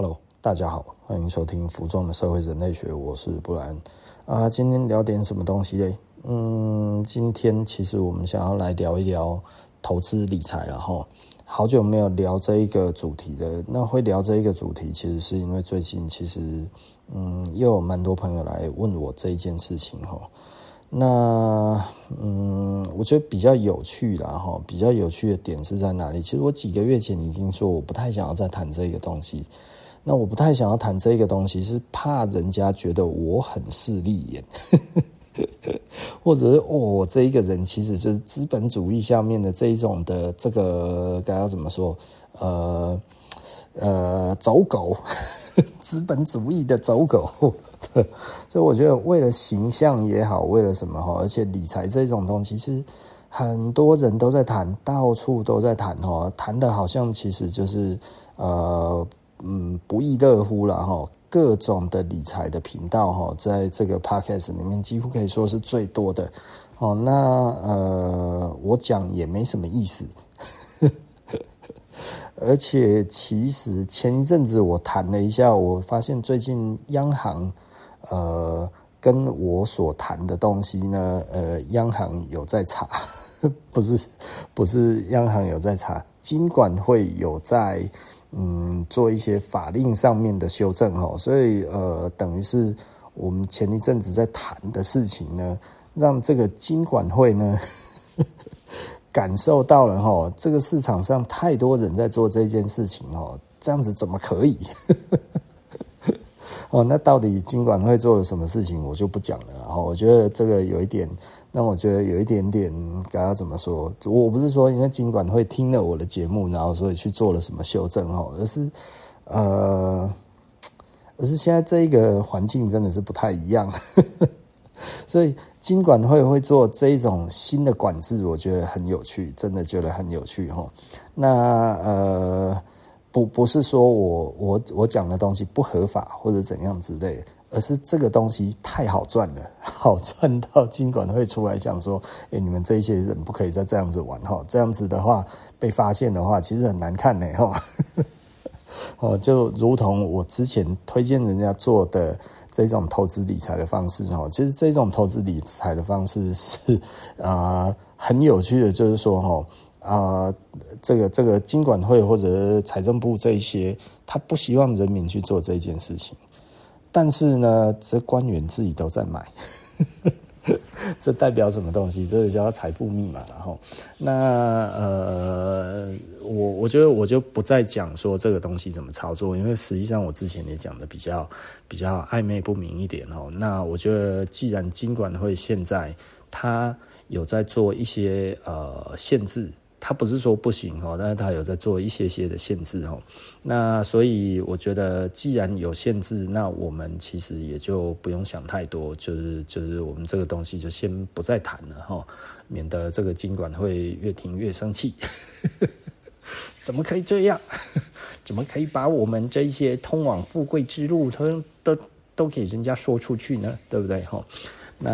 Hello，大家好，欢迎收听《浮动的社会人类学》，我是布兰啊。今天聊点什么东西嘞？嗯，今天其实我们想要来聊一聊投资理财，然后好久没有聊这一个主题了。那会聊这一个主题，其实是因为最近其实嗯，又有蛮多朋友来问我这一件事情哈。那嗯，我觉得比较有趣的哈，比较有趣的点是在哪里？其实我几个月前已经说，我不太想要再谈这个东西。那我不太想要谈这个东西，是怕人家觉得我很势利眼，或者是，我这一个人其实就是资本主义下面的这一种的这个该要怎么说？呃呃，走狗，资本主义的走狗。所以我觉得，为了形象也好，为了什么哈？而且理财这种东西，其实很多人都在谈，到处都在谈哈，谈的好像其实就是呃。嗯，不亦乐乎了哈，各种的理财的频道哈，在这个 podcast 里面几乎可以说是最多的哦。那呃，我讲也没什么意思，而且其实前一阵子我谈了一下，我发现最近央行呃跟我所谈的东西呢，呃，央行有在查，不是不是央行有在查，金管会有在。嗯，做一些法令上面的修正哈，所以呃，等于是我们前一阵子在谈的事情呢，让这个金管会呢 感受到了哈，这个市场上太多人在做这件事情哦，这样子怎么可以？哦，那到底金管会做了什么事情，我就不讲了。然后我觉得这个有一点。那我觉得有一点点，该要怎么说？我不是说因为金管会听了我的节目，然后所以去做了什么修正哦，而是呃，而是现在这一个环境真的是不太一样，所以金管会会做这一种新的管制，我觉得很有趣，真的觉得很有趣哈。那呃，不不是说我我我讲的东西不合法或者怎样之类的。而是这个东西太好赚了，好赚到金管会出来想说：“哎，你们这些人不可以再这样子玩哈，这样子的话被发现的话，其实很难看呢哈。” 哦，就如同我之前推荐人家做的这种投资理财的方式哈，其实这种投资理财的方式 是啊、呃、很有趣的，就是说哈啊这个这个金管会或者财政部这一些，他不希望人民去做这件事情。但是呢，这官员自己都在买，这代表什么东西？这个叫财富密码。然后，那呃，我我觉得我就不再讲说这个东西怎么操作，因为实际上我之前也讲的比较比较暧昧不明一点哦。那我觉得，既然金管会现在他有在做一些呃限制。他不是说不行哦，但是他有在做一些些的限制哦。那所以我觉得，既然有限制，那我们其实也就不用想太多，就是就是我们这个东西就先不再谈了哈，免得这个金管会越听越生气。怎么可以这样？怎么可以把我们这些通往富贵之路都都都给人家说出去呢？对不对哈？那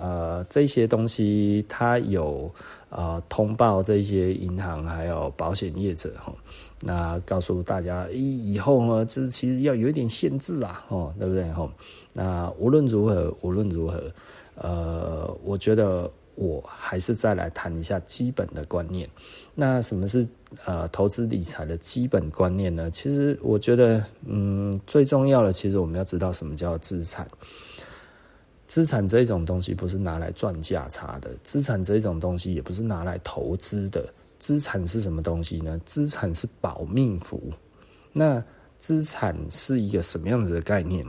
呃，这些东西它有。啊、通报这些银行还有保险业者哈，那告诉大家，以以后呢，这其实要有一点限制啊，哦，对不对哈？那无论如何，无论如何，呃，我觉得我还是再来谈一下基本的观念。那什么是呃投资理财的基本观念呢？其实我觉得，嗯，最重要的，其实我们要知道什么叫资产。资产这一种东西不是拿来赚价差的，资产这一种东西也不是拿来投资的。资产是什么东西呢？资产是保命符。那资产是一个什么样子的概念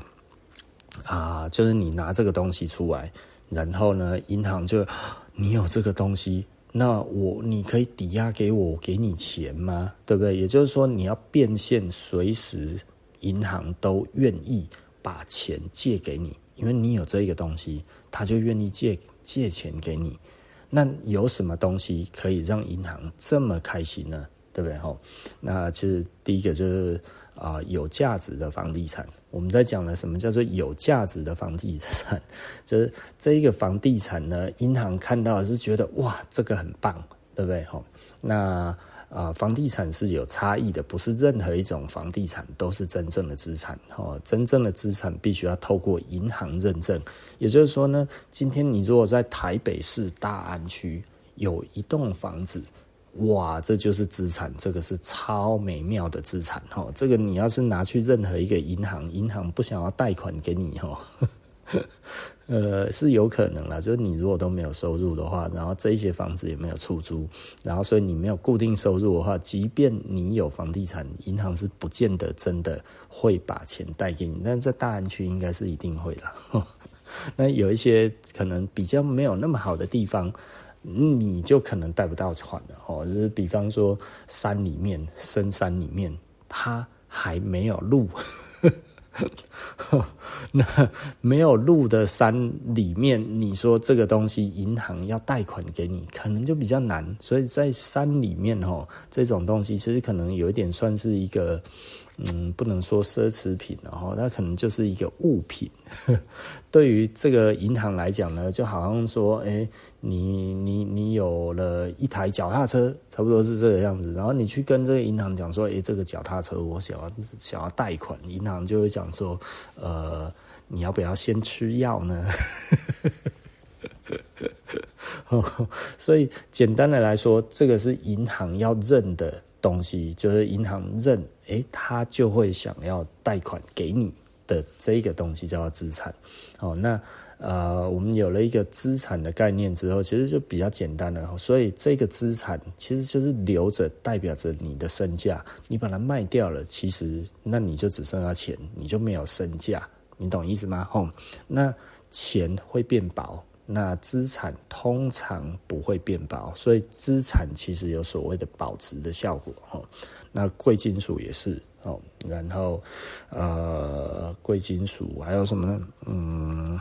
啊？就是你拿这个东西出来，然后呢，银行就你有这个东西，那我你可以抵押给我，我给你钱吗？对不对？也就是说，你要变现，随时银行都愿意把钱借给你。因为你有这一个东西，他就愿意借借钱给你。那有什么东西可以让银行这么开心呢？对不对？吼，那其实第一个就是啊、有价值的房地产。我们在讲的什么叫做有价值的房地产？就是这一个房地产呢，银行看到是觉得哇，这个很棒，对不对？吼，那、呃，房地产是有差异的，不是任何一种房地产都是真正的资产哦。真正的资产必须要透过银行认证，也就是说呢，今天你如果在台北市大安区有一栋房子，哇，这就是资产，这个是超美妙的资产哦。这个你要是拿去任何一个银行，银行不想要贷款给你哈。呃，是有可能啦，就是你如果都没有收入的话，然后这一些房子也没有出租，然后所以你没有固定收入的话，即便你有房地产，银行是不见得真的会把钱贷给你。但是在大安区应该是一定会的。那有一些可能比较没有那么好的地方，你就可能贷不到款了哦。就是比方说山里面、深山里面，它还没有路。那没有路的山里面，你说这个东西银行要贷款给你，可能就比较难。所以在山里面哦，这种东西其实可能有一点算是一个。嗯，不能说奢侈品，然后它可能就是一个物品。对于这个银行来讲呢，就好像说，哎，你你你有了一台脚踏车，差不多是这个样子。然后你去跟这个银行讲说，哎，这个脚踏车我想要想要贷款，银行就会讲说，呃，你要不要先吃药呢？所以简单的来说，这个是银行要认的。东西就是银行认，诶，他就会想要贷款给你的这个东西叫做资产。哦，那呃，我们有了一个资产的概念之后，其实就比较简单了。所以这个资产其实就是留着，代表着你的身价。你把它卖掉了，其实那你就只剩下钱，你就没有身价。你懂意思吗？哦，那钱会变薄。那资产通常不会变薄，所以资产其实有所谓的保值的效果哈。那贵金属也是哦，然后呃，贵金属还有什么呢？嗯，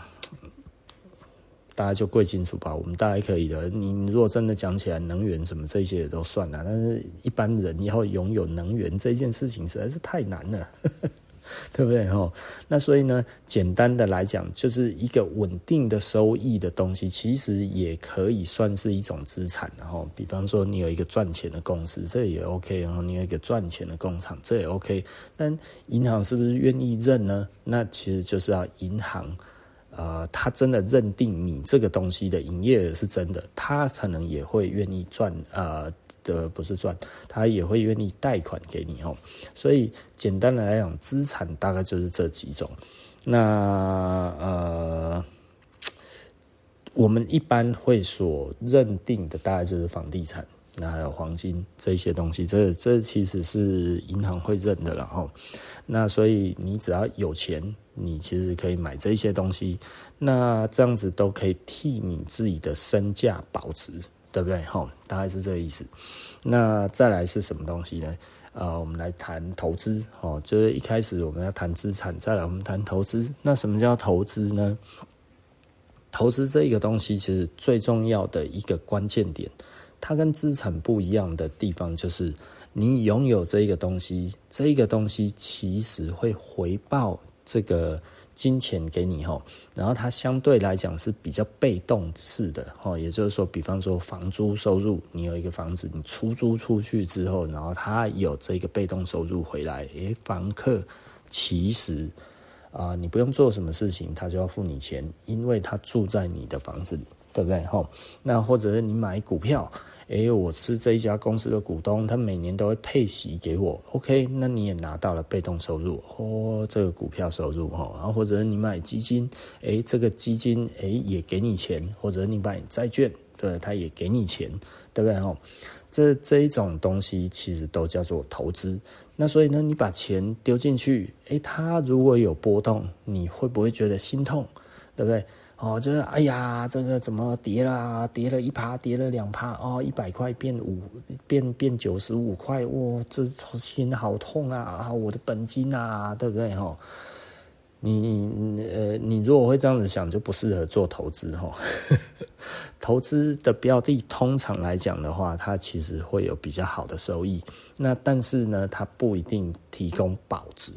大概就贵金属吧，我们大概可以的。你如果真的讲起来，能源什么这些也都算了，但是一般人要拥有能源这件事情实在是太难了。对不对？吼，那所以呢，简单的来讲，就是一个稳定的收益的东西，其实也可以算是一种资产。然后，比方说，你有一个赚钱的公司，这也 OK。然后，你有一个赚钱的工厂，这也 OK。但银行是不是愿意认呢？那其实就是要银行，呃，他真的认定你这个东西的营业额是真的，他可能也会愿意赚，呃。的不是赚，他也会愿意贷款给你哦。所以简单的来讲，资产大概就是这几种。那呃，我们一般会所认定的大概就是房地产，那还有黄金这些东西。这这其实是银行会认的，然后那所以你只要有钱，你其实可以买这些东西。那这样子都可以替你自己的身价保值。对不对？吼，大概是这个意思。那再来是什么东西呢？呃，我们来谈投资。哦，就是一开始我们要谈资产，再来我们谈投资。那什么叫投资呢？投资这一个东西，其实最重要的一个关键点，它跟资产不一样的地方，就是你拥有这一个东西，这一个东西其实会回报这个。金钱给你哈，然后它相对来讲是比较被动式的哈，也就是说，比方说房租收入，你有一个房子，你出租出去之后，然后它有这个被动收入回来，诶，房客其实啊，你不用做什么事情，他就要付你钱，因为他住在你的房子里，对不对哈？那或者是你买股票。诶，我是这一家公司的股东，他每年都会配息给我。OK，那你也拿到了被动收入哦，这个股票收入哈。然后或者你买基金，诶，这个基金诶也给你钱，或者你买债券，对，他也给你钱，对不对哈？这这一种东西其实都叫做投资。那所以呢，你把钱丢进去，诶，它如果有波动，你会不会觉得心痛？对不对？哦，就是哎呀，这个怎么跌了？跌了一趴，跌了两趴，哦，一百块变五，变变九十五块，哇，这心好痛啊！我的本金啊，对不对？哈、哦，你呃，你如果会这样子想，就不适合做投资哈。投资的标的通常来讲的话，它其实会有比较好的收益。那但是呢，它不一定提供保值。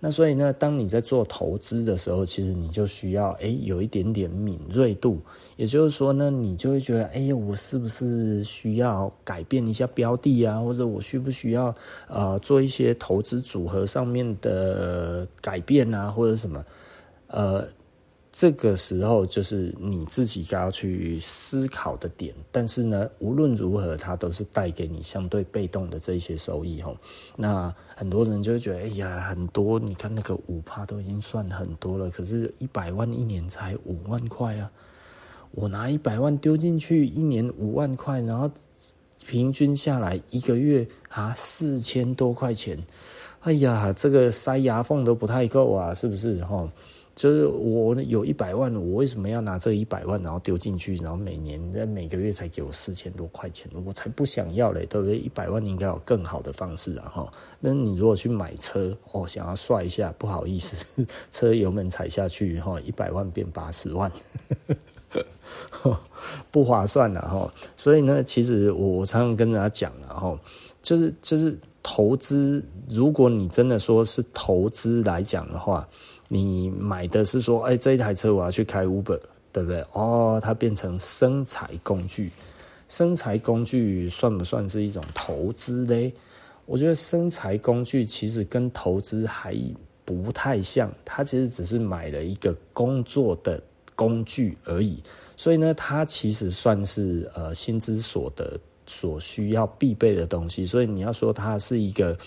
那所以呢，当你在做投资的时候，其实你就需要诶有一点点敏锐度。也就是说呢，你就会觉得，哎呀，我是不是需要改变一下标的啊？或者我需不需要呃做一些投资组合上面的改变啊？或者什么？呃。这个时候就是你自己该要去思考的点，但是呢，无论如何，它都是带给你相对被动的这些收益吼。那很多人就会觉得，哎呀，很多，你看那个五趴都已经算很多了，可是，一百万一年才五万块啊！我拿一百万丢进去，一年五万块，然后平均下来一个月啊四千多块钱，哎呀，这个塞牙缝都不太够啊，是不是吼？就是我有一百万，我为什么要拿这一百万，然后丢进去，然后每年每个月才给我四千多块钱？我才不想要嘞，对不对？一百万应该有更好的方式啊，哈。那你如果去买车，哦，想要帅一下，不好意思，车油门踩下去，哈，一百万变八十万，不划算了，哈。所以呢，其实我常常跟人家讲了，哈，就是就是投资，如果你真的说是投资来讲的话。你买的是说，哎、这一台车我要去开 Uber，对不对？哦，它变成生财工具，生财工具算不算是一种投资嘞？我觉得生财工具其实跟投资还不太像，它其实只是买了一个工作的工具而已。所以呢，它其实算是呃薪资所得所需要必备的东西。所以你要说它是一个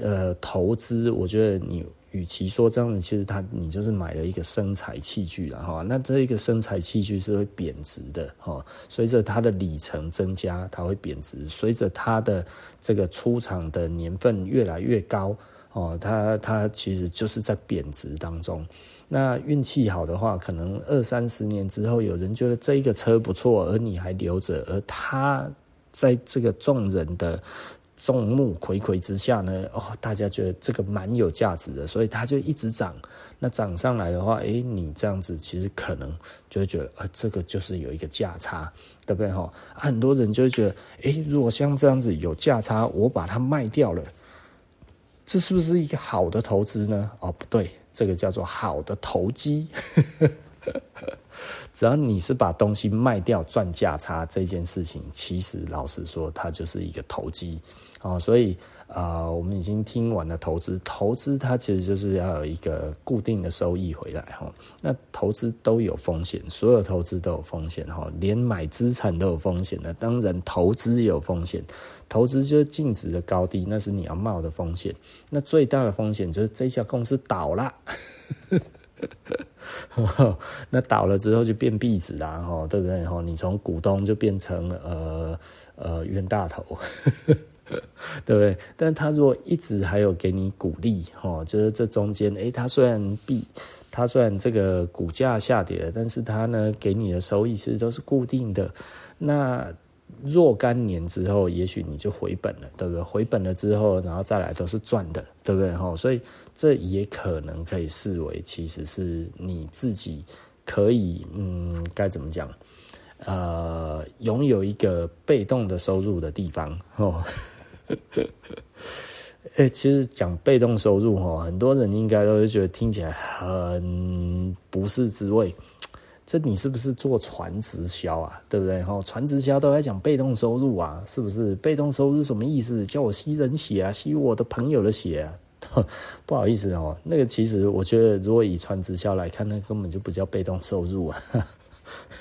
呃投资，我觉得你。与其说这样子，其实它你就是买了一个生财器具了哈。那这一个生财器具是会贬值的哈，随着它的里程增加，它会贬值；随着它的这个出厂的年份越来越高哦，它它其实就是在贬值当中。那运气好的话，可能二三十年之后，有人觉得这一个车不错，而你还留着，而它在这个众人的。众目睽睽之下呢，哦，大家觉得这个蛮有价值的，所以它就一直涨。那涨上来的话，诶，你这样子其实可能就会觉得，呃，这个就是有一个价差，对不对哈？很多人就会觉得，诶，如果像这样子有价差，我把它卖掉了，这是不是一个好的投资呢？哦，不对，这个叫做好的投机。只要你是把东西卖掉赚价差这件事情，其实老实说，它就是一个投机。哦，所以啊、我们已经听完了投资，投资它其实就是要有一个固定的收益回来哈。那投资都有风险，所有投资都有风险哈，连买资产都有风险的。当然，投资也有风险，投资就是净值的高低，那是你要冒的风险。那最大的风险就是这家公司倒了。那倒了之后就变壁纸啦，哈，对不对？哈，你从股东就变成呃呃冤大头，对不对？但他如果一直还有给你鼓励，哈，就是这中间，诶，他虽然币，他虽然这个股价下跌了，但是他呢给你的收益其实都是固定的。那若干年之后，也许你就回本了，对不对？回本了之后，然后再来都是赚的，对不对？哈，所以。这也可能可以视为，其实是你自己可以，嗯，该怎么讲？呃，拥有一个被动的收入的地方哦。哎，其实讲被动收入哈，很多人应该都是觉得听起来很不是滋味。这你是不是做传直销啊？对不对？哈，传直销都在讲被动收入啊，是不是？被动收入什么意思？叫我吸人血啊，吸我的朋友的血啊。不好意思哦，那个其实我觉得，如果以传直销来看，那根本就不叫被动收入啊。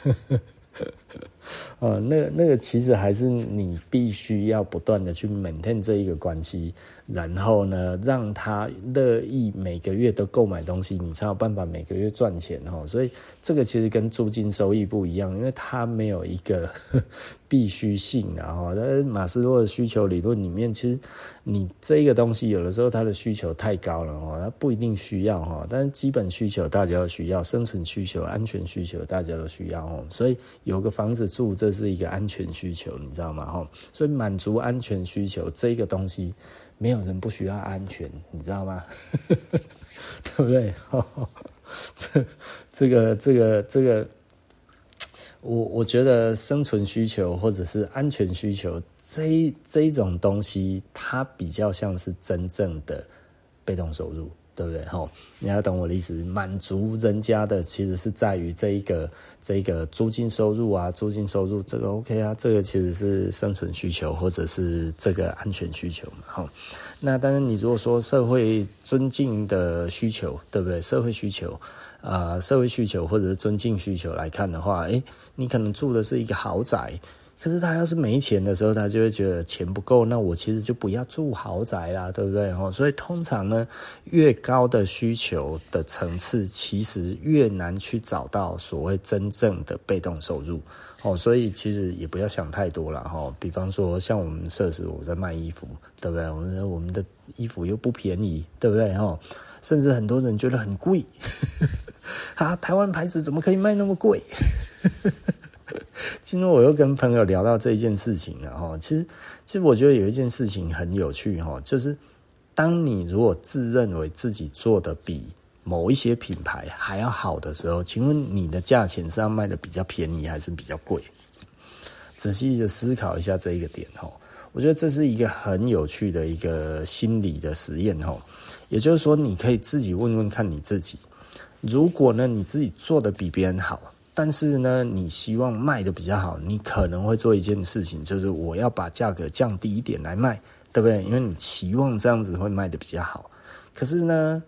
呃，那、那个其实还是你必须要不断的去 maintain 这一个关系，然后呢，让他乐意每个月都购买东西，你才有办法每个月赚钱哦。所以这个其实跟租金收益不一样，因为它没有一个 必须性，然后在马斯洛的需求理论里面，其实你这个东西有的时候它的需求太高了哈，它不一定需要哈，但是基本需求大家都需要，生存需求、安全需求大家都需要哦，所以有个房子住这是一个安全需求，你知道吗？哈，所以满足安全需求这个东西，没有人不需要安全，你知道吗？对不对？这这个这个这个，我我觉得生存需求或者是安全需求这这一种东西，它比较像是真正的被动收入。对不对？吼，你要懂我的意思。满足人家的其实是在于这一个这一个租金收入啊，租金收入这个 OK 啊，这个其实是生存需求或者是这个安全需求嘛，吼。那当然，你如果说社会尊敬的需求，对不对？社会需求啊、社会需求或者是尊敬需求来看的话，诶，你可能住的是一个豪宅。可是他要是没钱的时候，他就会觉得钱不够，那我其实就不要住豪宅啦，对不对？所以通常呢，越高的需求的层次，其实越难去找到所谓真正的被动收入。哦，所以其实也不要想太多了哈。比方说，像我们设施，我在卖衣服，对不对？我们我们的衣服又不便宜，对不对？哈，甚至很多人觉得很贵，啊，台湾牌子怎么可以卖那么贵？今天我又跟朋友聊到这一件事情了哈，其实其实我觉得有一件事情很有趣哈，就是当你如果自认为自己做的比某一些品牌还要好的时候，请问你的价钱是要卖的比较便宜还是比较贵？仔细的思考一下这一个点哈，我觉得这是一个很有趣的一个心理的实验哈，也就是说你可以自己问问看你自己，如果呢你自己做的比别人好。但是呢，你希望卖的比较好，你可能会做一件事情，就是我要把价格降低一点来卖，对不对？因为你期望这样子会卖的比较好。可是呢，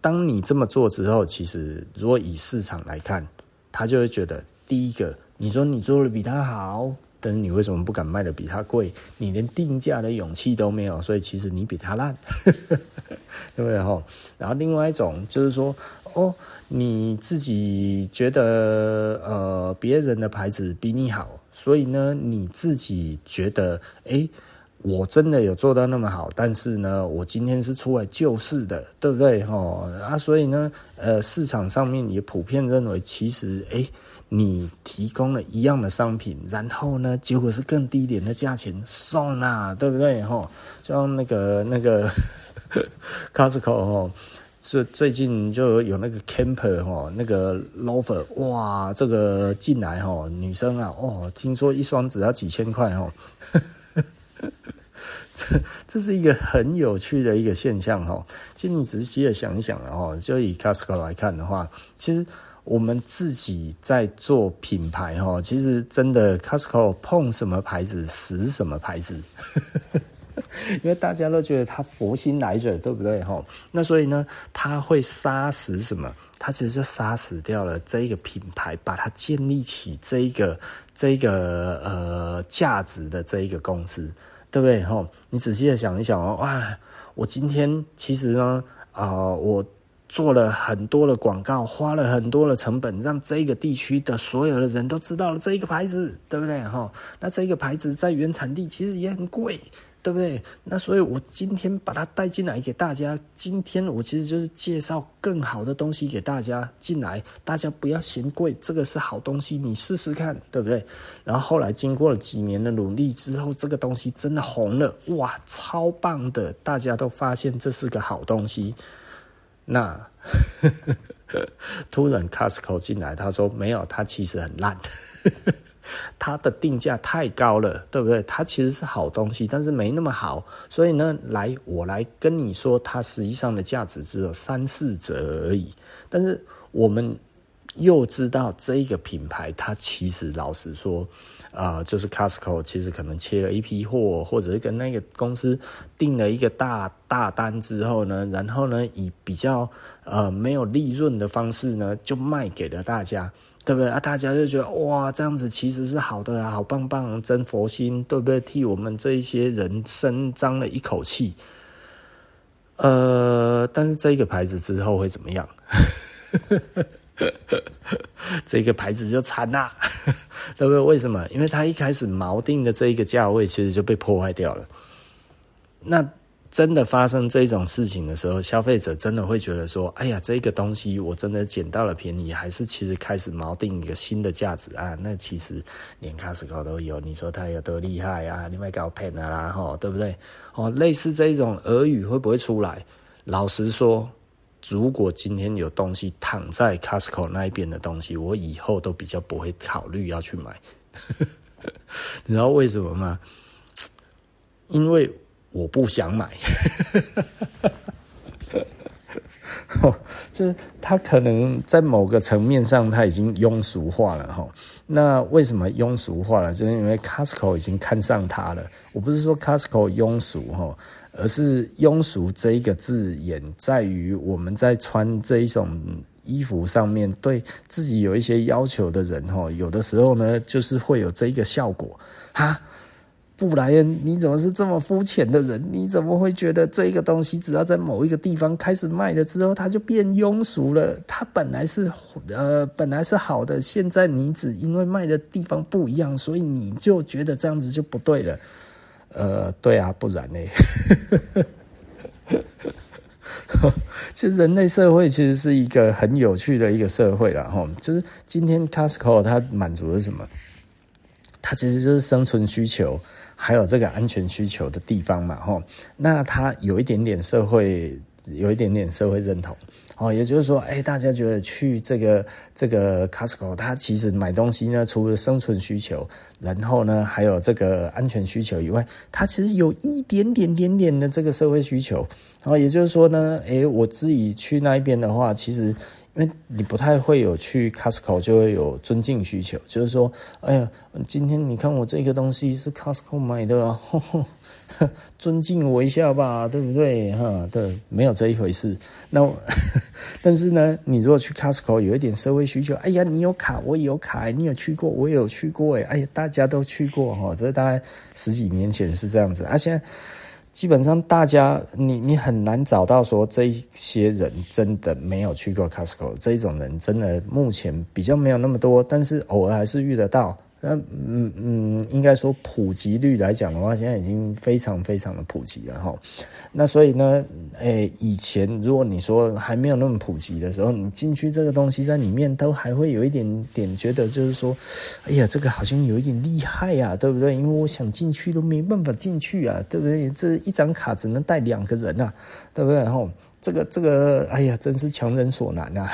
当你这么做之后，其实如果以市场来看，他就会觉得，第一个，你说你做的比他好，但是你为什么不敢卖的比他贵？你连定价的勇气都没有，所以其实你比他烂，对不对？哈。然后另外一种就是说，哦。你自己觉得呃别人的牌子比你好，所以呢你自己觉得哎、我真的有做到那么好，但是呢我今天是出来救市的，对不对？哦啊，所以呢呃市场上面也普遍认为，其实哎、你提供了一样的商品，然后呢结果是更低廉的价钱送啦，对不对？哈，像那个那个 Costco 哦。最最近就有那个 camper 哈，那个 loafer 哇，这个进来哈，女生啊哦，听说一双只要几千块哈，这这是一个很有趣的一个现象哈。其实你仔细的想一想哦，就以 Costco 来看的话，其实我们自己在做品牌哈，其实真的 Costco 碰什么牌子死什么牌子。因为大家都觉得他佛心来着，对不对？吼，那所以呢，他会杀死什么？他其实就杀死掉了这一个品牌，把它建立起这一个这一个呃价值的这一个公司，对不对？吼，你仔细的想一想哦，哇，我今天其实呢，啊、我做了很多的广告，花了很多的成本，让这个地区的所有的人都知道了这一个牌子，对不对？吼，那这个牌子在原产地其实也很贵。对不对？那所以，我今天把它带进来给大家。今天我其实就是介绍更好的东西给大家进来，大家不要嫌贵，这个是好东西，你试试看，对不对？然后后来经过了几年的努力之后，这个东西真的红了，哇，超棒的！大家都发现这是个好东西。那 突然 Costco 进来，他说没有，它其实很烂。它的定价太高了，对不对？它其实是好东西，但是没那么好，所以呢，来我来跟你说，它实际上的价值只有三四折而已。但是我们又知道这一个品牌，它其实老实说，啊、呃，就是 Costco 其实可能切了一批货，或者是跟那个公司订了一个大大单之后呢，然后呢，以比较呃没有利润的方式呢，就卖给了大家。对不对啊？大家就觉得哇，这样子其实是好的啊，好棒棒，真佛心，对不对？替我们这一些人伸张了一口气。呃，但是这个牌子之后会怎么样？这个牌子就惨了，对不对？为什么？因为它一开始锚定的这一个价位，其实就被破坏掉了。那。真的发生这种事情的时候，消费者真的会觉得说：“哎呀，这个东西我真的捡到了便宜，还是其实开始锚定一个新的价值啊？那其实连 Costco 都有，你说它有多厉害啊？你卖搞骗啊，吼，对不对？哦，类似这种俄语会不会出来？老实说，如果今天有东西躺在 Costco 那一边的东西，我以后都比较不会考虑要去买。你知道为什么吗？因为我不想买。就是它可能在某个层面上，它已经庸俗化了哈。那为什么庸俗化了？就是因为 Costco 已经看上它了。我不是说 Costco 庸俗哈。而是庸俗这一个字眼，在于我们在穿这一种衣服上面，对自己有一些要求的人，哈，有的时候呢，就是会有这一个效果哈，布莱恩，你怎么是这么肤浅的人？你怎么会觉得这个东西只要在某一个地方开始卖了之后，它就变庸俗了？它本来是呃，本来是好的，现在你只因为卖的地方不一样，所以你就觉得这样子就不对了。呃，对啊，不然呢？其实人类社会其实是一个很有趣的一个社会了，哈，就是今天 Costco 它满足了什么？它其实就是生存需求，还有这个安全需求的地方嘛，哈。那它有一点点社会，有一点点社会认同。哦，也就是说，哎，大家觉得去这个这个 Costco，它其实买东西呢，除了生存需求，然后呢，还有这个安全需求以外，它其实有一点点点点的这个社会需求。然后也就是说呢，哎，我自己去那一边的话，其实。因为你不太会有去 Costco 就会有尊敬需求，就是说，哎呀，今天你看我这个东西是 Costco 买的，尊敬我一下吧，对不对？哈，对，没有这一回事。那，但是呢，你如果去 Costco 有一点社会需求，哎呀，你有卡，我也有卡，你有去过，我也有去过，哎，哎呀，大家都去过哈，这大概十几年前是这样子，啊，现在。基本上，大家你你很难找到说这一些人真的没有去过 Costco 这一种人，真的目前比较没有那么多，但是偶尔还是遇得到。那嗯嗯，应该说普及率来讲的话，现在已经非常非常的普及了哈。那所以呢，诶、以前如果你说还没有那么普及的时候，你进去这个东西在里面都还会有一点点觉得就是说，哎呀，这个好像有一点厉害呀、啊，对不对？因为我想进去都没办法进去啊，对不对？这一张卡只能带两个人啊，对不对？然后这个这个，哎呀，真是强人所难啊。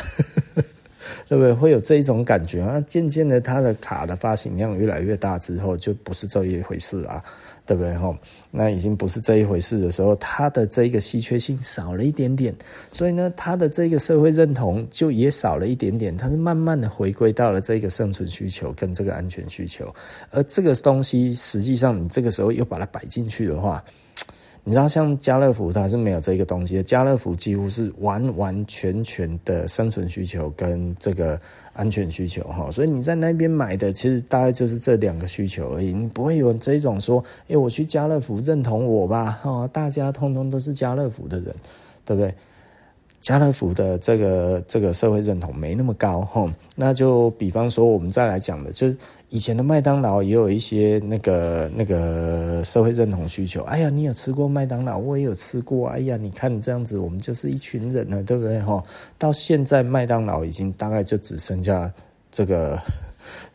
对不对？会有这一种感觉啊？渐渐的，它的卡的发行量越来越大之后，就不是这一回事啊，对不对？哈，那已经不是这一回事的时候，它的这个稀缺性少了一点点，所以呢，它的这个社会认同就也少了一点点。它是慢慢的回归到了这个生存需求跟这个安全需求，而这个东西实际上你这个时候又把它摆进去的话。你知道，像家乐福它是没有这个东西的。家乐福几乎是完完全全的生存需求跟这个安全需求哈，所以你在那边买的其实大概就是这两个需求而已。你不会有这种说，哎，我去家乐福认同我吧？哈，大家通通都是家乐福的人，对不对？家乐福的这个这个社会认同没那么高哈。那就比方说，我们再来讲的就是。以前的麦当劳也有一些那个那个社会认同需求。哎呀，你有吃过麦当劳？我也有吃过。哎呀，你看这样子，我们就是一群人了，对不对？哈，到现在麦当劳已经大概就只剩下这个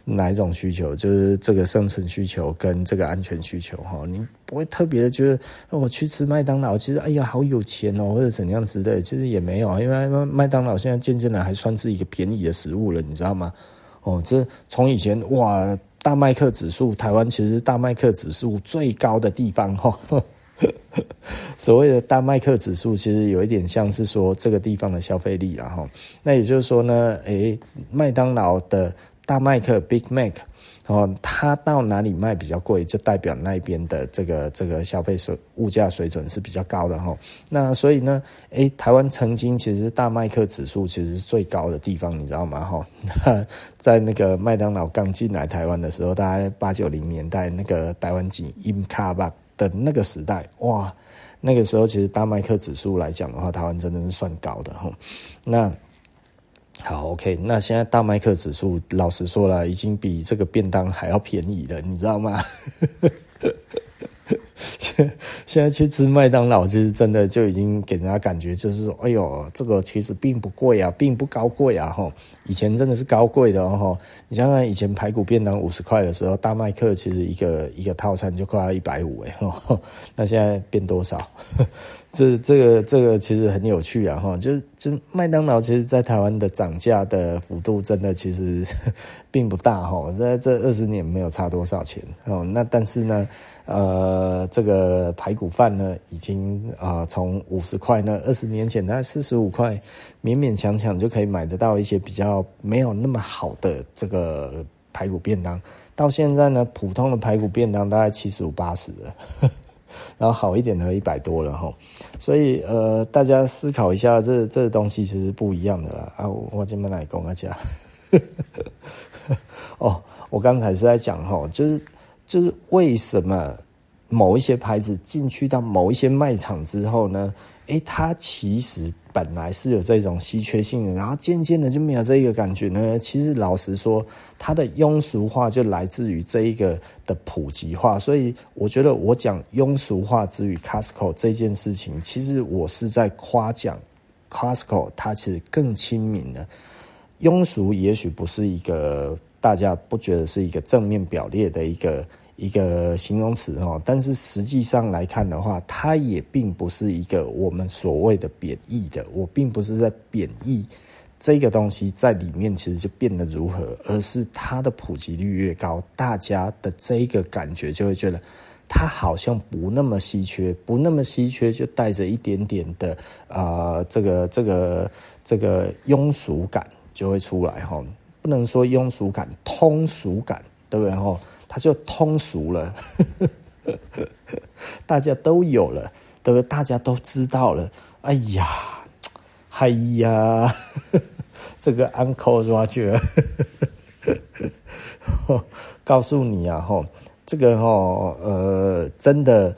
哪一种需求，就是这个生存需求跟这个安全需求。哈，你不会特别的觉得我去吃麦当劳，其实哎呀好有钱哦，或者怎样之类，其实也没有，因为麦当劳现在渐渐的还算是一个便宜的食物了，你知道吗？哦，这从以前哇，大麦克指数，台湾其实是大麦克指数最高的地方哈。所谓的大麦克指数，其实有一点像是说这个地方的消费力了哈。那也就是说呢，诶，麦当劳的大麦克 Big Mac。哦，它到哪里卖比较贵，就代表那边的这个这个消费水物价水准是比较高的哈。那所以呢，诶，台湾曾经其实大麦克指数其实是最高的地方，你知道吗？哈，在那个麦当劳刚进来台湾的时候，大概八九零年代那个台湾几英卡巴的那个时代，哇，那个时候其实大麦克指数来讲的话，台湾真的是算高的哈。那好，OK，那现在大麦克指数，老实说了，已经比这个便当还要便宜了，你知道吗？现现在去吃麦当劳，其实真的就已经给人家感觉就是说，哎呦，这个其实并不贵啊，并不高贵啊，哈。以前真的是高贵的哦，你想想，以前排骨便当五十块的时候，大麦克其实一个一个套餐就快要一百五哎，那现在变多少？这这个这个其实很有趣啊哈，就就麦当劳其实在台湾的涨价的幅度真的其实 并不大哈，在这二十年没有差多少钱哦。那但是呢，呃，这个排骨饭呢，已经啊从五十块呢，二十年前大概四十五块，勉勉强强就可以买得到一些比较没有那么好的这个排骨便当，到现在呢，普通的排骨便当大概七十五八十了。然后好一点的，一百多了哈，所以呃，大家思考一下，这这东西其实不一样的啦啊！我这边来跟大家，哦，我刚才是在讲哈，就是就是为什么某一些牌子进去到某一些卖场之后呢？诶，它其实本来是有这种稀缺性的，然后渐渐的就没有这一个感觉呢。其实老实说，它的庸俗化就来自于这一个的普及化。所以我觉得我讲庸俗化之于 Costco 这件事情，其实我是在夸奖 Costco，它其实更亲民了。庸俗也许不是一个大家不觉得是一个正面表列的一个。一个形容词哦，但是实际上来看的话，它也并不是一个我们所谓的贬义的。我并不是在贬义这个东西在里面其实就变得如何，而是它的普及率越高，大家的这一个感觉就会觉得它好像不那么稀缺，不那么稀缺就带着一点点的啊、呃，这个这个这个庸俗感就会出来哈。不能说庸俗感，通俗感，对不对哈？它就通俗了，大家都有了，对不对？大家都知道了。哎呀，哎呀，这个 Uncle Roger，告诉你啊，吼，这个吼，呃，真的，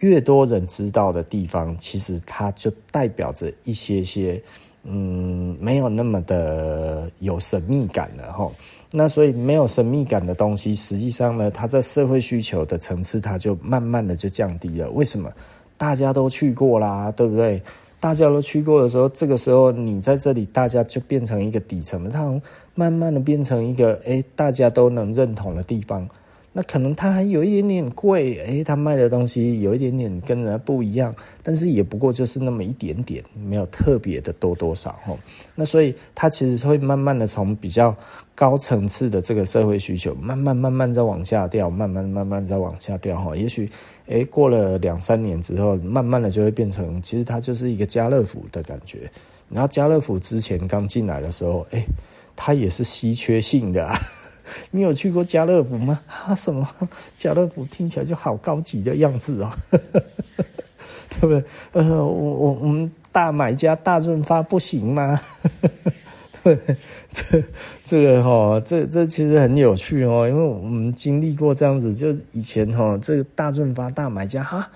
越多人知道的地方，其实它就代表着一些些，嗯，没有那么的有神秘感了，吼。那所以没有神秘感的东西，实际上呢，它在社会需求的层次，它就慢慢的就降低了。为什么？大家都去过啦，对不对？大家都去过的时候，这个时候你在这里，大家就变成一个底层的，它慢慢的变成一个，诶，大家都能认同的地方。那可能它还有一点点贵，诶，它卖的东西有一点点跟人家不一样，但是也不过就是那么一点点，没有特别的多多少哈。那所以它其实会慢慢的从比较高层次的这个社会需求，慢慢慢慢再往下掉，慢慢慢慢再往下掉哈。也许诶过了两三年之后，慢慢的就会变成，其实它就是一个家乐福的感觉。然后家乐福之前刚进来的时候，诶它也是稀缺性的。你有去过家乐福吗？啊，什么家乐福听起来就好高级的样子哦，对不对？呃，我我我们大买家大润发不行吗？对，这这个哈，这这其实很有趣哦，因为我们经历过这样子，就以前哈，这个大润发大买家哈，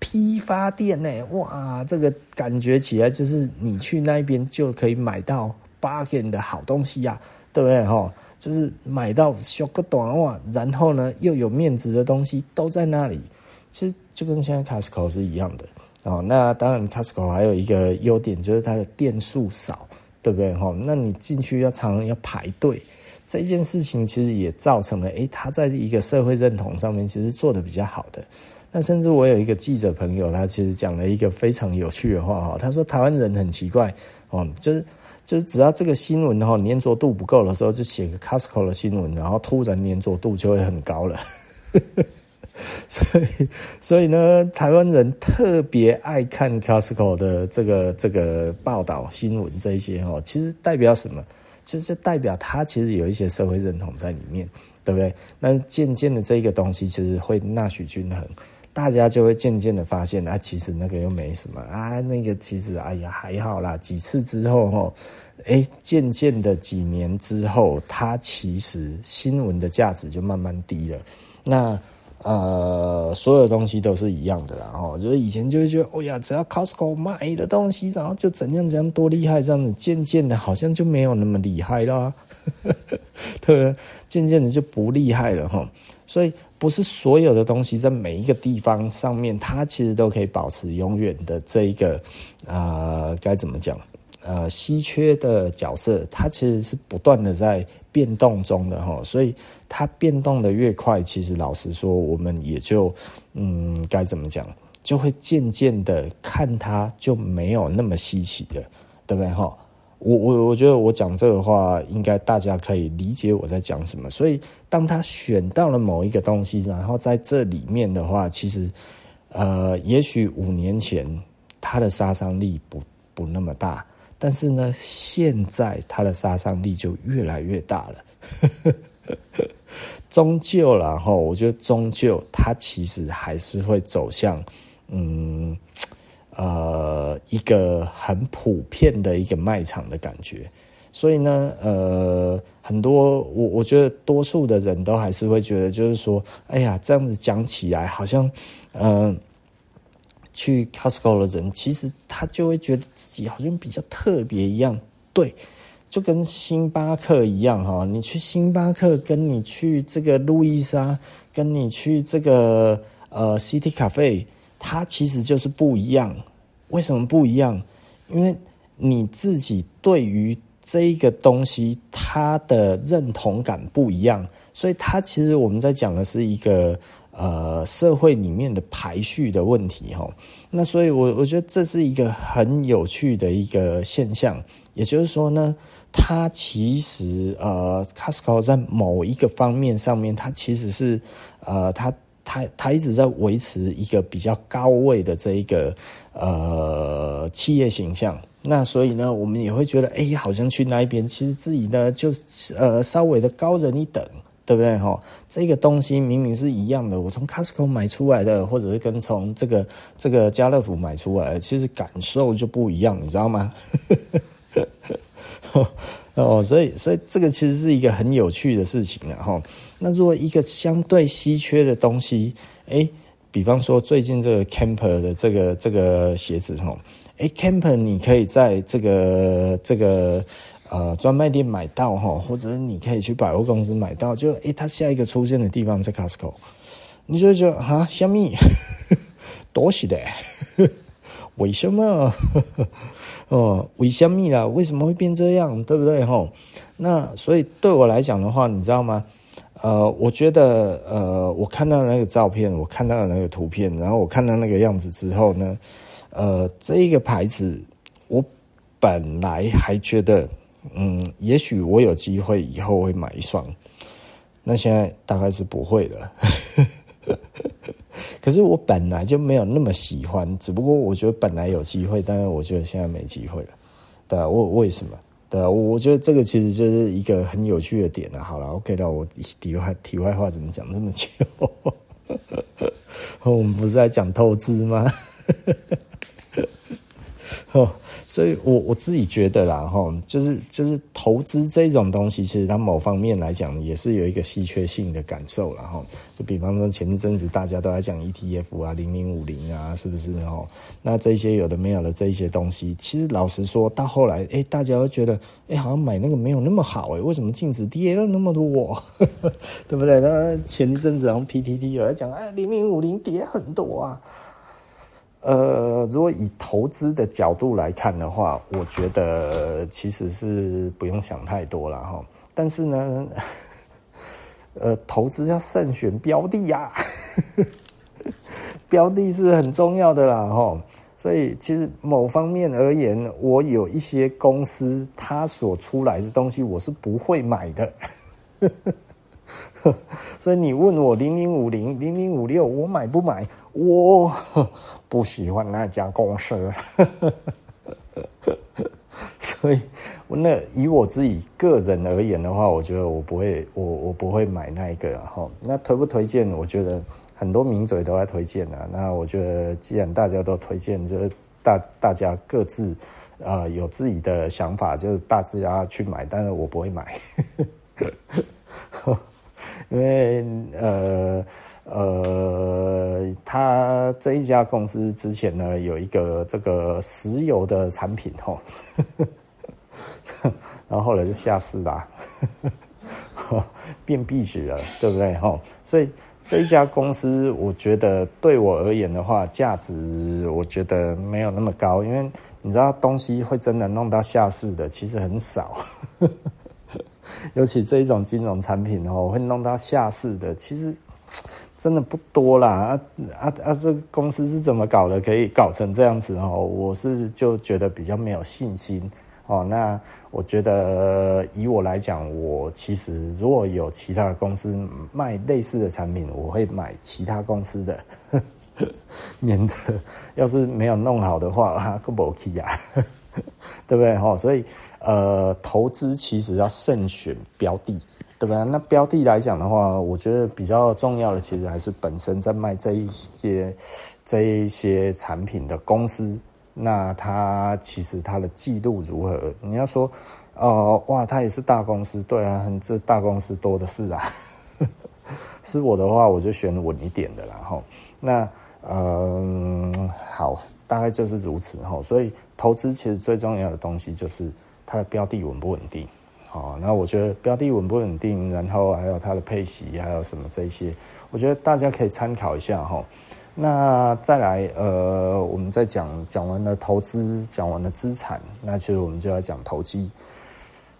批发店呢，哇，这个感觉起来就是你去那边就可以买到 bargain 的好东西呀，对不对哈？就是买到小个短袜，然后呢又有面子的东西都在那里，其实就跟现在 Costco 是一样的哦。那当然 Costco 还有一个优点就是它的店数少，对不对哈？那你进去要常常要排队，这件事情其实也造成了，诶，他在一个社会认同上面其实做得比较好的。那甚至我有一个记者朋友，他其实讲了一个非常有趣的话哈，他说台湾人很奇怪哦，就是。就是只要这个新闻哈粘着度不够的时候，就写个 Costco 的新闻，然后突然粘着度就会很高了。所以，所以呢，台湾人特别爱看 Costco 的这个这个报道新闻这一些哈，其实代表什么？其实代表他其实有一些社会认同在里面，对不对？那渐渐的这个东西其实会纳许均衡。大家就会渐渐的发现，啊，其实那个又没什么啊，那个其实哎呀还好啦。几次之后吼，哎，渐渐的几年之后，它其实新闻的价值就慢慢低了。那呃，所有东西都是一样的啦。哦，就是以前就会觉得，哦呀，只要 Costco 卖的东西，然后就怎样怎样多厉害，这样子渐渐的，好像就没有那么厉害了，对，渐渐的就不厉害了哈。所以。不是所有的东西在每一个地方上面，它其实都可以保持永远的这一个，呃，该怎么讲？呃，稀缺的角色，它其实是不断的在变动中的哈。所以它变动的越快，其实老实说，我们也就，嗯，该怎么讲？就会渐渐的看它就没有那么稀奇了，对不对哈？我我我觉得我讲这个话，应该大家可以理解我在讲什么。所以，当他选到了某一个东西，然后在这里面的话，其实，呃，也许五年前它的杀伤力不不那么大，但是呢，现在它的杀伤力就越来越大了。终究了哈，我觉得终究它其实还是会走向，嗯。呃，一个很普遍的一个卖场的感觉，所以呢，呃，很多我我觉得多数的人都还是会觉得，就是说，哎呀，这样子讲起来，好像，嗯、呃，去 Costco 的人，其实他就会觉得自己好像比较特别一样，对，就跟星巴克一样哈，你去星巴克，跟你去这个路易莎，跟你去这个呃 City Cafe。它其实就是不一样，为什么不一样？因为你自己对于这一个东西，它的认同感不一样，所以它其实我们在讲的是一个呃社会里面的排序的问题哈。那所以我我觉得这是一个很有趣的一个现象，也就是说呢，它其实呃，Costco 在某一个方面上面，它其实是呃它。他他一直在维持一个比较高位的这一个呃企业形象，那所以呢，我们也会觉得，哎，好像去那边，其实自己呢就呃稍微的高人一等，对不对哈？这个东西明明是一样的，我从 Costco 买出来的，或者是跟从这个这个家乐福买出来的，其实感受就不一样，你知道吗？哦，所以所以这个其实是一个很有趣的事情了哈。那如果一个相对稀缺的东西，诶，比方说最近这个 Camper 的这个这个鞋子哈，诶，Camper 你可以在这个这个呃专卖店买到哈，或者你可以去百货公司买到，就诶，它下一个出现的地方在 Costco，你就觉得啊，虾米，多是的，为什么？哦，为什么啦？为什么会变这样？对不对？吼，那所以对我来讲的话，你知道吗？呃，我觉得，呃，我看到那个照片，我看到那个图片，然后我看到那个样子之后呢，呃，这一个牌子，我本来还觉得，嗯，也许我有机会以后会买一双，那现在大概是不会了。可是我本来就没有那么喜欢，只不过我觉得本来有机会，但是我觉得现在没机会了。对啊，我为什么？对啊，我觉得这个其实就是一个很有趣的点了。好了，OK 了，我题外题外话怎么讲这么久？我们不是在讲投资吗？哦。所以我我自己觉得啦，哈，就是就是投资这种东西，其实它某方面来讲也是有一个稀缺性的感受了，哈。就比方说前一阵子大家都在讲 ETF 啊，零零五零啊，是不是？哈，那这些有的没有的这些东西，其实老实说到后来，哎，大家都觉得，哎，好像买那个没有那么好，哎，为什么净值跌了那么多？对不对？那前一阵子然后 PTT 有在讲，哎，零零五零跌很多啊。呃，如果以投资的角度来看的话，我觉得其实是不用想太多了哈。但是呢，呃，投资要慎选标的呀，标的是很重要的啦哈。所以其实某方面而言，我有一些公司它所出来的东西，我是不会买的。所以你问我零零五零、零零五六，我买不买？我不喜欢那家公司，所以那以我自己个人而言的话，我觉得我不会，我我不会买那一个哈。那推不推荐？我觉得很多名嘴都在推荐啊。那我觉得既然大家都推荐，就是大大家各自呃有自己的想法，就是大家去买，但是我不会买。因为呃呃，他这一家公司之前呢有一个这个石油的产品吼，然后后来就下市啦，变壁纸了，对不对吼？所以这一家公司，我觉得对我而言的话，价值我觉得没有那么高，因为你知道东西会真的弄到下市的其实很少。尤其这一种金融产品哦，会弄到下市的，其实真的不多啦。啊啊啊！这公司是怎么搞的？可以搞成这样子哦？我是就觉得比较没有信心哦。那我觉得以我来讲，我其实如果有其他的公司卖类似的产品，我会买其他公司的，免得要是没有弄好的话，更不 OK 啊，对不对？哈，所以呃，投资其实要慎选标的。对吧？那标的来讲的话，我觉得比较重要的其实还是本身在卖这一些这一些产品的公司。那它其实它的记录如何？你要说，哦、哇，它也是大公司，对啊，这大公司多的是啊。是我的话，我就选稳一点的啦。哈，那、呃，好，大概就是如此哈。所以投资其实最重要的东西就是它的标的稳不稳定。好，那我觉得标的稳不稳定，然后还有它的配息，还有什么这些，我觉得大家可以参考一下哈。那再来，呃，我们再讲讲完了投资，讲完了资产，那其实我们就要讲投机。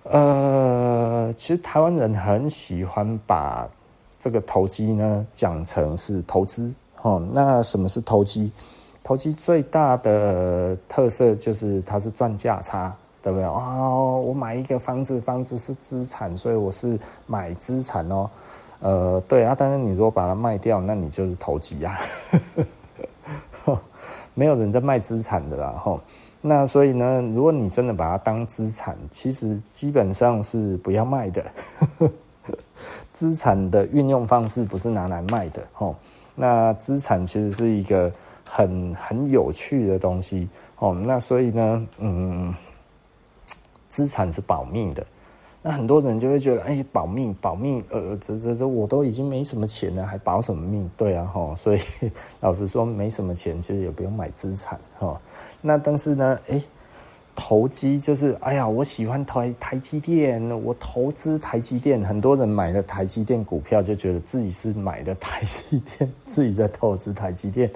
呃，其实台湾人很喜欢把这个投机呢讲成是投资。哦，那什么是投机？投机最大的特色就是它是赚价差。对不对？哦，我买一个房子，房子是资产，所以我是买资产哦。呃，对啊，但是你如果把它卖掉，那你就是投机啊。没有人在卖资产的啦，吼。那所以呢，如果你真的把它当资产，其实基本上是不要卖的。资产的运用方式不是拿来卖的，吼。那资产其实是一个很很有趣的东西，哦。那所以呢，嗯。资产是保命的，那很多人就会觉得，哎、保命，保命，呃，这这这，我都已经没什么钱了，还保什么命？对啊，哈，所以老实说，没什么钱，其实也不用买资产，哈。那但是呢，哎、投机就是，哎呀，我喜欢台台积电，我投资台积电，很多人买了台积电股票，就觉得自己是买了 台积电，自己在投资台积电。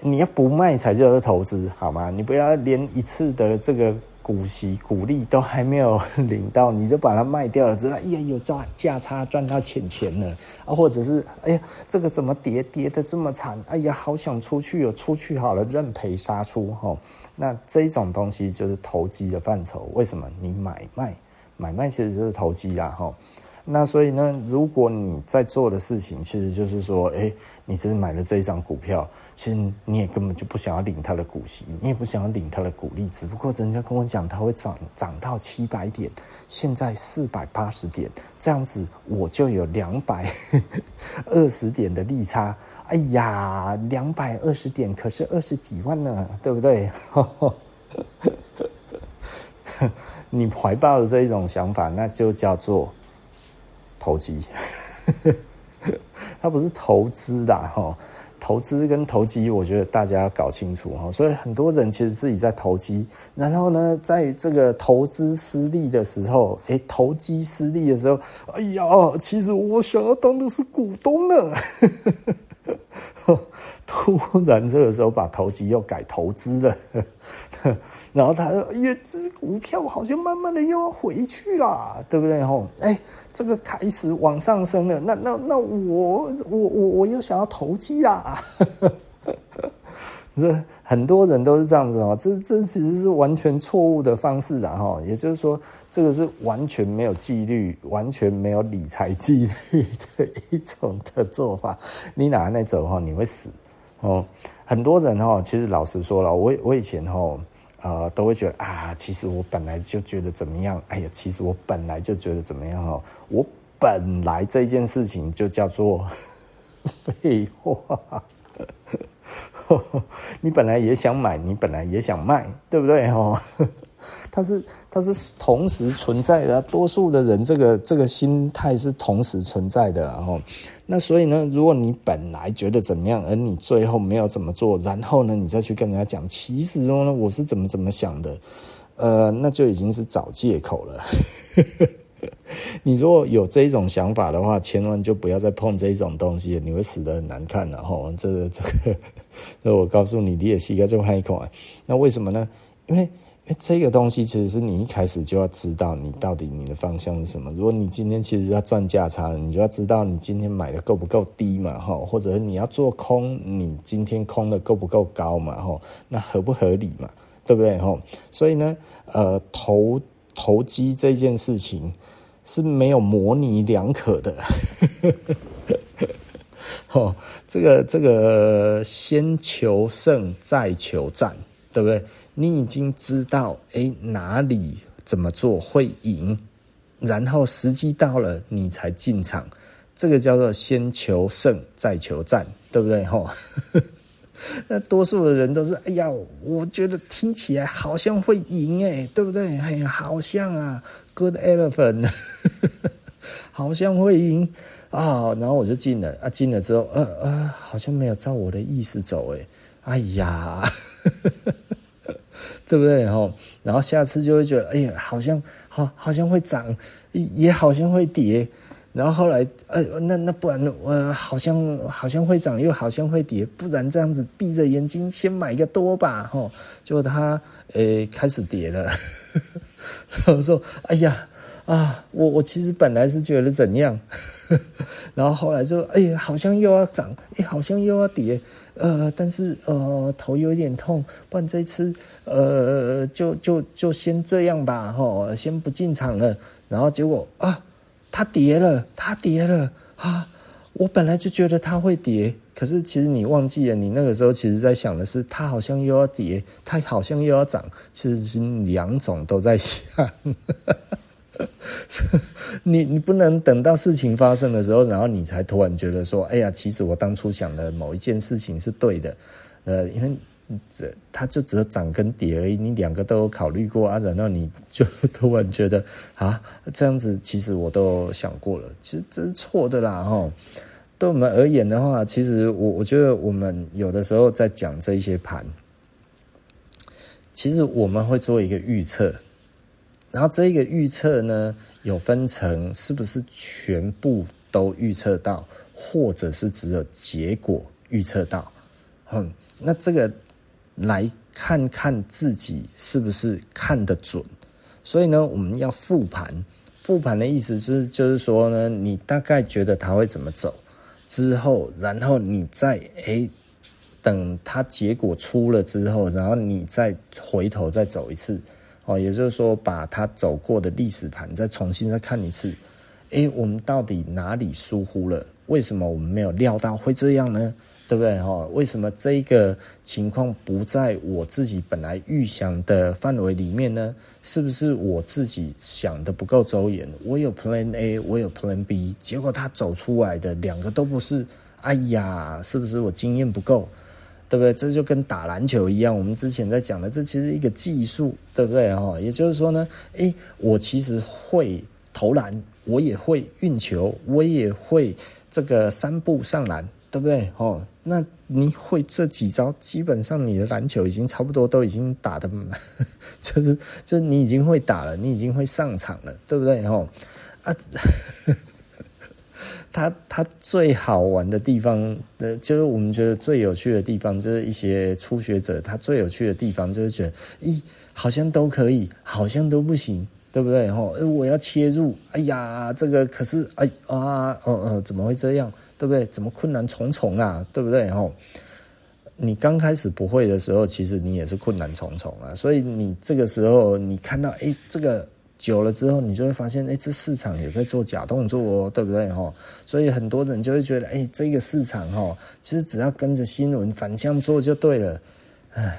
你要不卖才叫做投资，好吗？你不要连一次的这个。股息股利都还没有领到，你就把它卖掉了，知道？哎呀，有赚价差赚到钱钱了啊！或者是哎呀，这个怎么跌跌得这么惨？哎呀，好想出去有出去好了，认赔杀出哈。那这种东西就是投机的范畴。为什么？你买卖买卖其实就是投机啦哈。那所以呢，如果你在做的事情，其实就是说，哎，你只是买了这一张股票。其实你也根本就不想要领他的股息，你也不想要领他的股利，只不过人家跟我讲他会涨涨到七百点，现在四百八十点，这样子我就有两百 二十点的利差。哎呀，两百二十点可是二十几万呢，对不对？你怀抱的这一种想法，那就叫做投机，它不是投资的哈。投资跟投机，我觉得大家要搞清楚哈。所以很多人其实自己在投机，然后呢，在这个投资失利的时候，哎，投机失利的时候，哎呀，其实我想要当的是股东呢。突然这个时候把投机又改投资了，然后他说：“哎呀，这股票好像慢慢的又要回去了，对不对？吼，哎。”这个开始往上升了，那那那我我我我又想要投机啦，这很多人都是这样子哦，这这其实是完全错误的方式啊后，也就是说，这个是完全没有纪律、完全没有理财纪律的一种的做法，你哪那走哈，你会死哦。很多人哈，其实老实说了，我我以前哈。呃，都会觉得啊，其实我本来就觉得怎么样？哎呀，其实我本来就觉得怎么样哦。我本来这件事情就叫做 废话。你本来也想买，你本来也想卖，对不对？哦。它是它是同时存在的，多数的人这个这个心态是同时存在的，然后那所以呢，如果你本来觉得怎么样，而你最后没有怎么做，然后呢，你再去跟人家讲，其实呢，我是怎么怎么想的，呃，那就已经是找借口了。你如果有这一种想法的话，千万就不要再碰这一种东西，你会死得很难看的哈。这个这个，这我告诉你，你也是一个这么害怕。那为什么呢？因为哎，这个东西其实是你一开始就要知道你到底你的方向是什么。如果你今天其实要赚价差了，你就要知道你今天买的够不够低嘛，哈，或者是你要做空，你今天空的够不够高嘛，哈，那合不合理嘛，对不对，哈？所以呢，呃，投投机这件事情是没有模棱两可的，哦，这个这个先求胜再求战，对不对？你已经知道，哎，哪里怎么做会赢，然后时机到了，你才进场，这个叫做先求胜再求战，对不对？吼，那多数的人都是，哎呀，我觉得听起来好像会赢，哎，对不对？哎呀，好像啊，Good Elephant，好像会赢啊，然后我就进了，啊，进了之后，呃呃，好像没有照我的意思走，哎，哎呀。对不对？吼，然后下次就会觉得，哎呀，好像好，好像会涨，也好像会跌。然后后来，呃，那那不然，呃，好像好像会涨，又好像会跌。不然这样子闭着眼睛先买个多吧，吼。结果它，呃，开始跌了。我说，哎呀，啊，我我其实本来是觉得怎样，然后后来就，哎呀，好像又要涨，哎，好像又要跌。呃，但是呃，头有点痛，不然这次呃，就就就先这样吧，吼，先不进场了。然后结果啊，它跌了，它跌了啊！我本来就觉得它会跌，可是其实你忘记了，你那个时候其实在想的是，它好像又要跌，它好像又要涨，其实是两种都在想。你你不能等到事情发生的时候，然后你才突然觉得说，哎呀，其实我当初想的某一件事情是对的，呃，因为这它就只有涨跟跌而已，你两个都考虑过啊，然后你就突然觉得啊，这样子其实我都想过了，其实这是错的啦，哈。对我们而言的话，其实我我觉得我们有的时候在讲这一些盘，其实我们会做一个预测。然后这个预测呢，有分成是不是全部都预测到，或者是只有结果预测到？嗯，那这个来看看自己是不是看得准。所以呢，我们要复盘。复盘的意思是，就是说呢，你大概觉得它会怎么走之后，然后你再诶，等它结果出了之后，然后你再回头再走一次。哦，也就是说，把他走过的历史盘再重新再看一次，诶，我们到底哪里疏忽了？为什么我们没有料到会这样呢？对不对？哈，为什么这个情况不在我自己本来预想的范围里面呢？是不是我自己想的不够周延？我有 Plan A，我有 Plan B，结果他走出来的两个都不是。哎呀，是不是我经验不够？对不对？这就跟打篮球一样，我们之前在讲的，这其实一个技术，对不对？哈，也就是说呢，诶，我其实会投篮，我也会运球，我也会这个三步上篮，对不对？哦，那你会这几招，基本上你的篮球已经差不多都已经打的，就是就是你已经会打了，你已经会上场了，对不对？哦啊。他他最好玩的地方，呃，就是我们觉得最有趣的地方，就是一些初学者，他最有趣的地方就是觉得，咦，好像都可以，好像都不行，对不对？吼，我要切入，哎呀，这个可是，哎啊，哦哦，怎么会这样？对不对？怎么困难重重啊？对不对？吼，你刚开始不会的时候，其实你也是困难重重啊。所以你这个时候，你看到，哎，这个。久了之后，你就会发现，哎，这市场也在做假动作哦，对不对？哈，所以很多人就会觉得，哎，这个市场哈，其实只要跟着新闻反向做就对了。唉，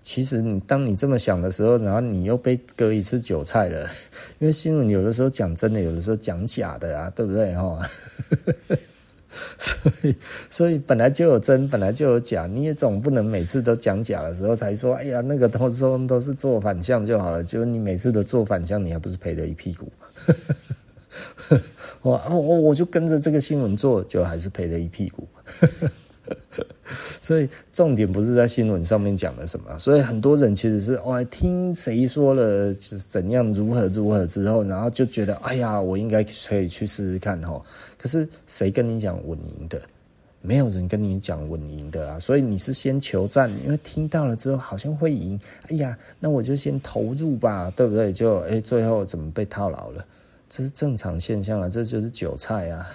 其实你当你这么想的时候，然后你又被割一次韭菜了，因为新闻有的时候讲真的，有的时候讲假的啊，对不对？哈。所以，所以本来就有真，本来就有假，你也总不能每次都讲假的时候才说，哎呀，那个都说都是做反向就好了。结果你每次都做反向，你还不是赔了一屁股？我我我就跟着这个新闻做，就还是赔了一屁股。所以重点不是在新闻上面讲了什么，所以很多人其实是哦，听谁说了怎样如何如何之后，然后就觉得哎呀，我应该可以去试试看哈。可是谁跟你讲稳赢的？没有人跟你讲稳赢的啊，所以你是先求战，因为听到了之后好像会赢，哎呀，那我就先投入吧，对不对？就哎，最后怎么被套牢了？这是正常现象啊，这就是韭菜啊，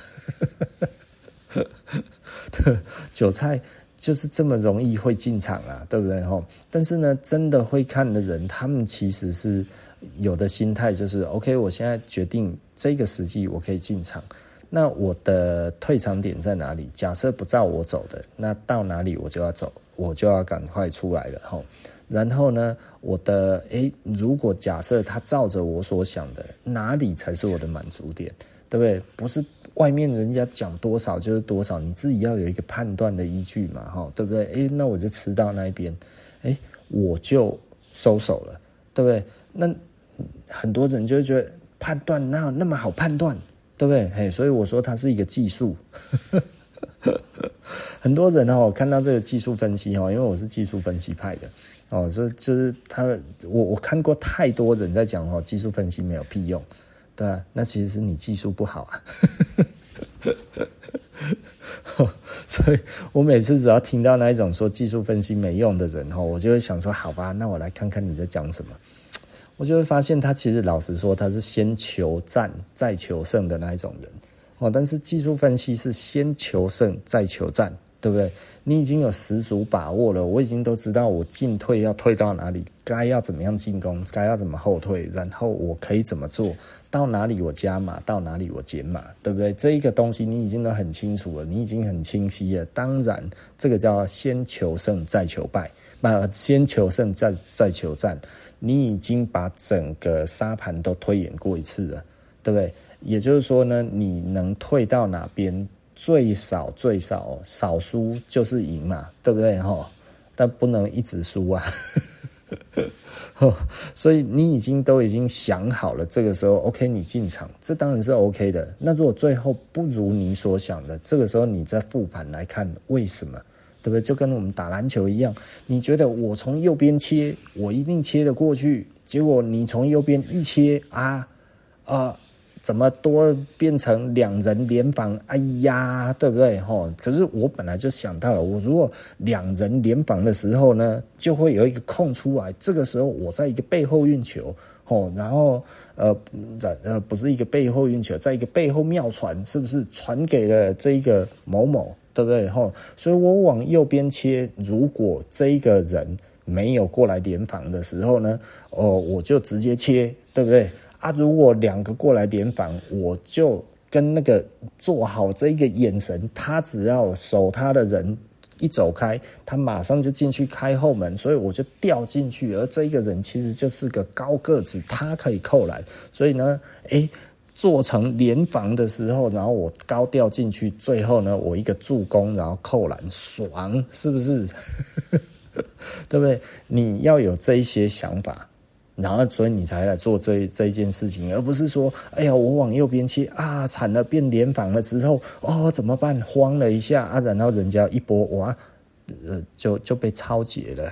韭菜就是这么容易会进场啊，对不对？吼，但是呢，真的会看的人，他们其实是有的心态就是，OK，我现在决定这个时机我可以进场。那我的退场点在哪里？假设不照我走的，那到哪里我就要走，我就要赶快出来了吼。然后呢，我的诶，如果假设他照着我所想的，哪里才是我的满足点？对不对？不是外面人家讲多少就是多少，你自己要有一个判断的依据嘛，哈，对不对？诶，那我就吃到那一边，诶，我就收手了，对不对？那很多人就会觉得判断哪有那么好判断？对不对？嘿，所以我说它是一个技术。很多人哦，看到这个技术分析哦，因为我是技术分析派的哦，所以就是他，我我看过太多人在讲哦，技术分析没有屁用，对啊，那其实是你技术不好啊。所以我每次只要听到那一种说技术分析没用的人哦，我就会想说，好吧，那我来看看你在讲什么。我就会发现，他其实老实说，他是先求战再求胜的那一种人哦。但是技术分析是先求胜再求战，对不对？你已经有十足把握了，我已经都知道我进退要退到哪里，该要怎么样进攻，该要怎么后退，然后我可以怎么做，到哪里我加码，到哪里我减码，对不对？这一个东西你已经都很清楚了，你已经很清晰了。当然，这个叫先求胜再求败，那，先求胜再再求战。你已经把整个沙盘都推演过一次了，对不对？也就是说呢，你能退到哪边，最少最少少输就是赢嘛，对不对？哈，但不能一直输啊。所以你已经都已经想好了，这个时候 OK，你进场，这当然是 OK 的。那如果最后不如你所想的，这个时候你再复盘来看为什么？对不对？就跟我们打篮球一样，你觉得我从右边切，我一定切得过去。结果你从右边一切啊啊、怎么多变成两人联防？哎呀，对不对？吼！可是我本来就想到了，我如果两人联防的时候呢，就会有一个空出来。这个时候我在一个背后运球，吼，然后呃，呃，不是一个背后运球，在一个背后妙传，是不是传给了这一个某某？对不对？吼，所以我往右边切，如果这一个人没有过来联防的时候呢，哦，我就直接切，对不对？啊，如果两个过来联防，我就跟那个做好这一个眼神，他只要守他的人一走开，他马上就进去开后门，所以我就掉进去，而这一个人其实就是个高个子，他可以扣篮，所以呢，诶。做成联防的时候，然后我高调进去，最后呢，我一个助攻，然后扣篮，爽，是不是？对不对？你要有这一些想法，然后所以你才来做这这一件事情，而不是说，哎呀，我往右边切啊，惨了，变联防了之后，哦，怎么办？慌了一下啊，然后人家一波，哇，呃，就就被抄截了。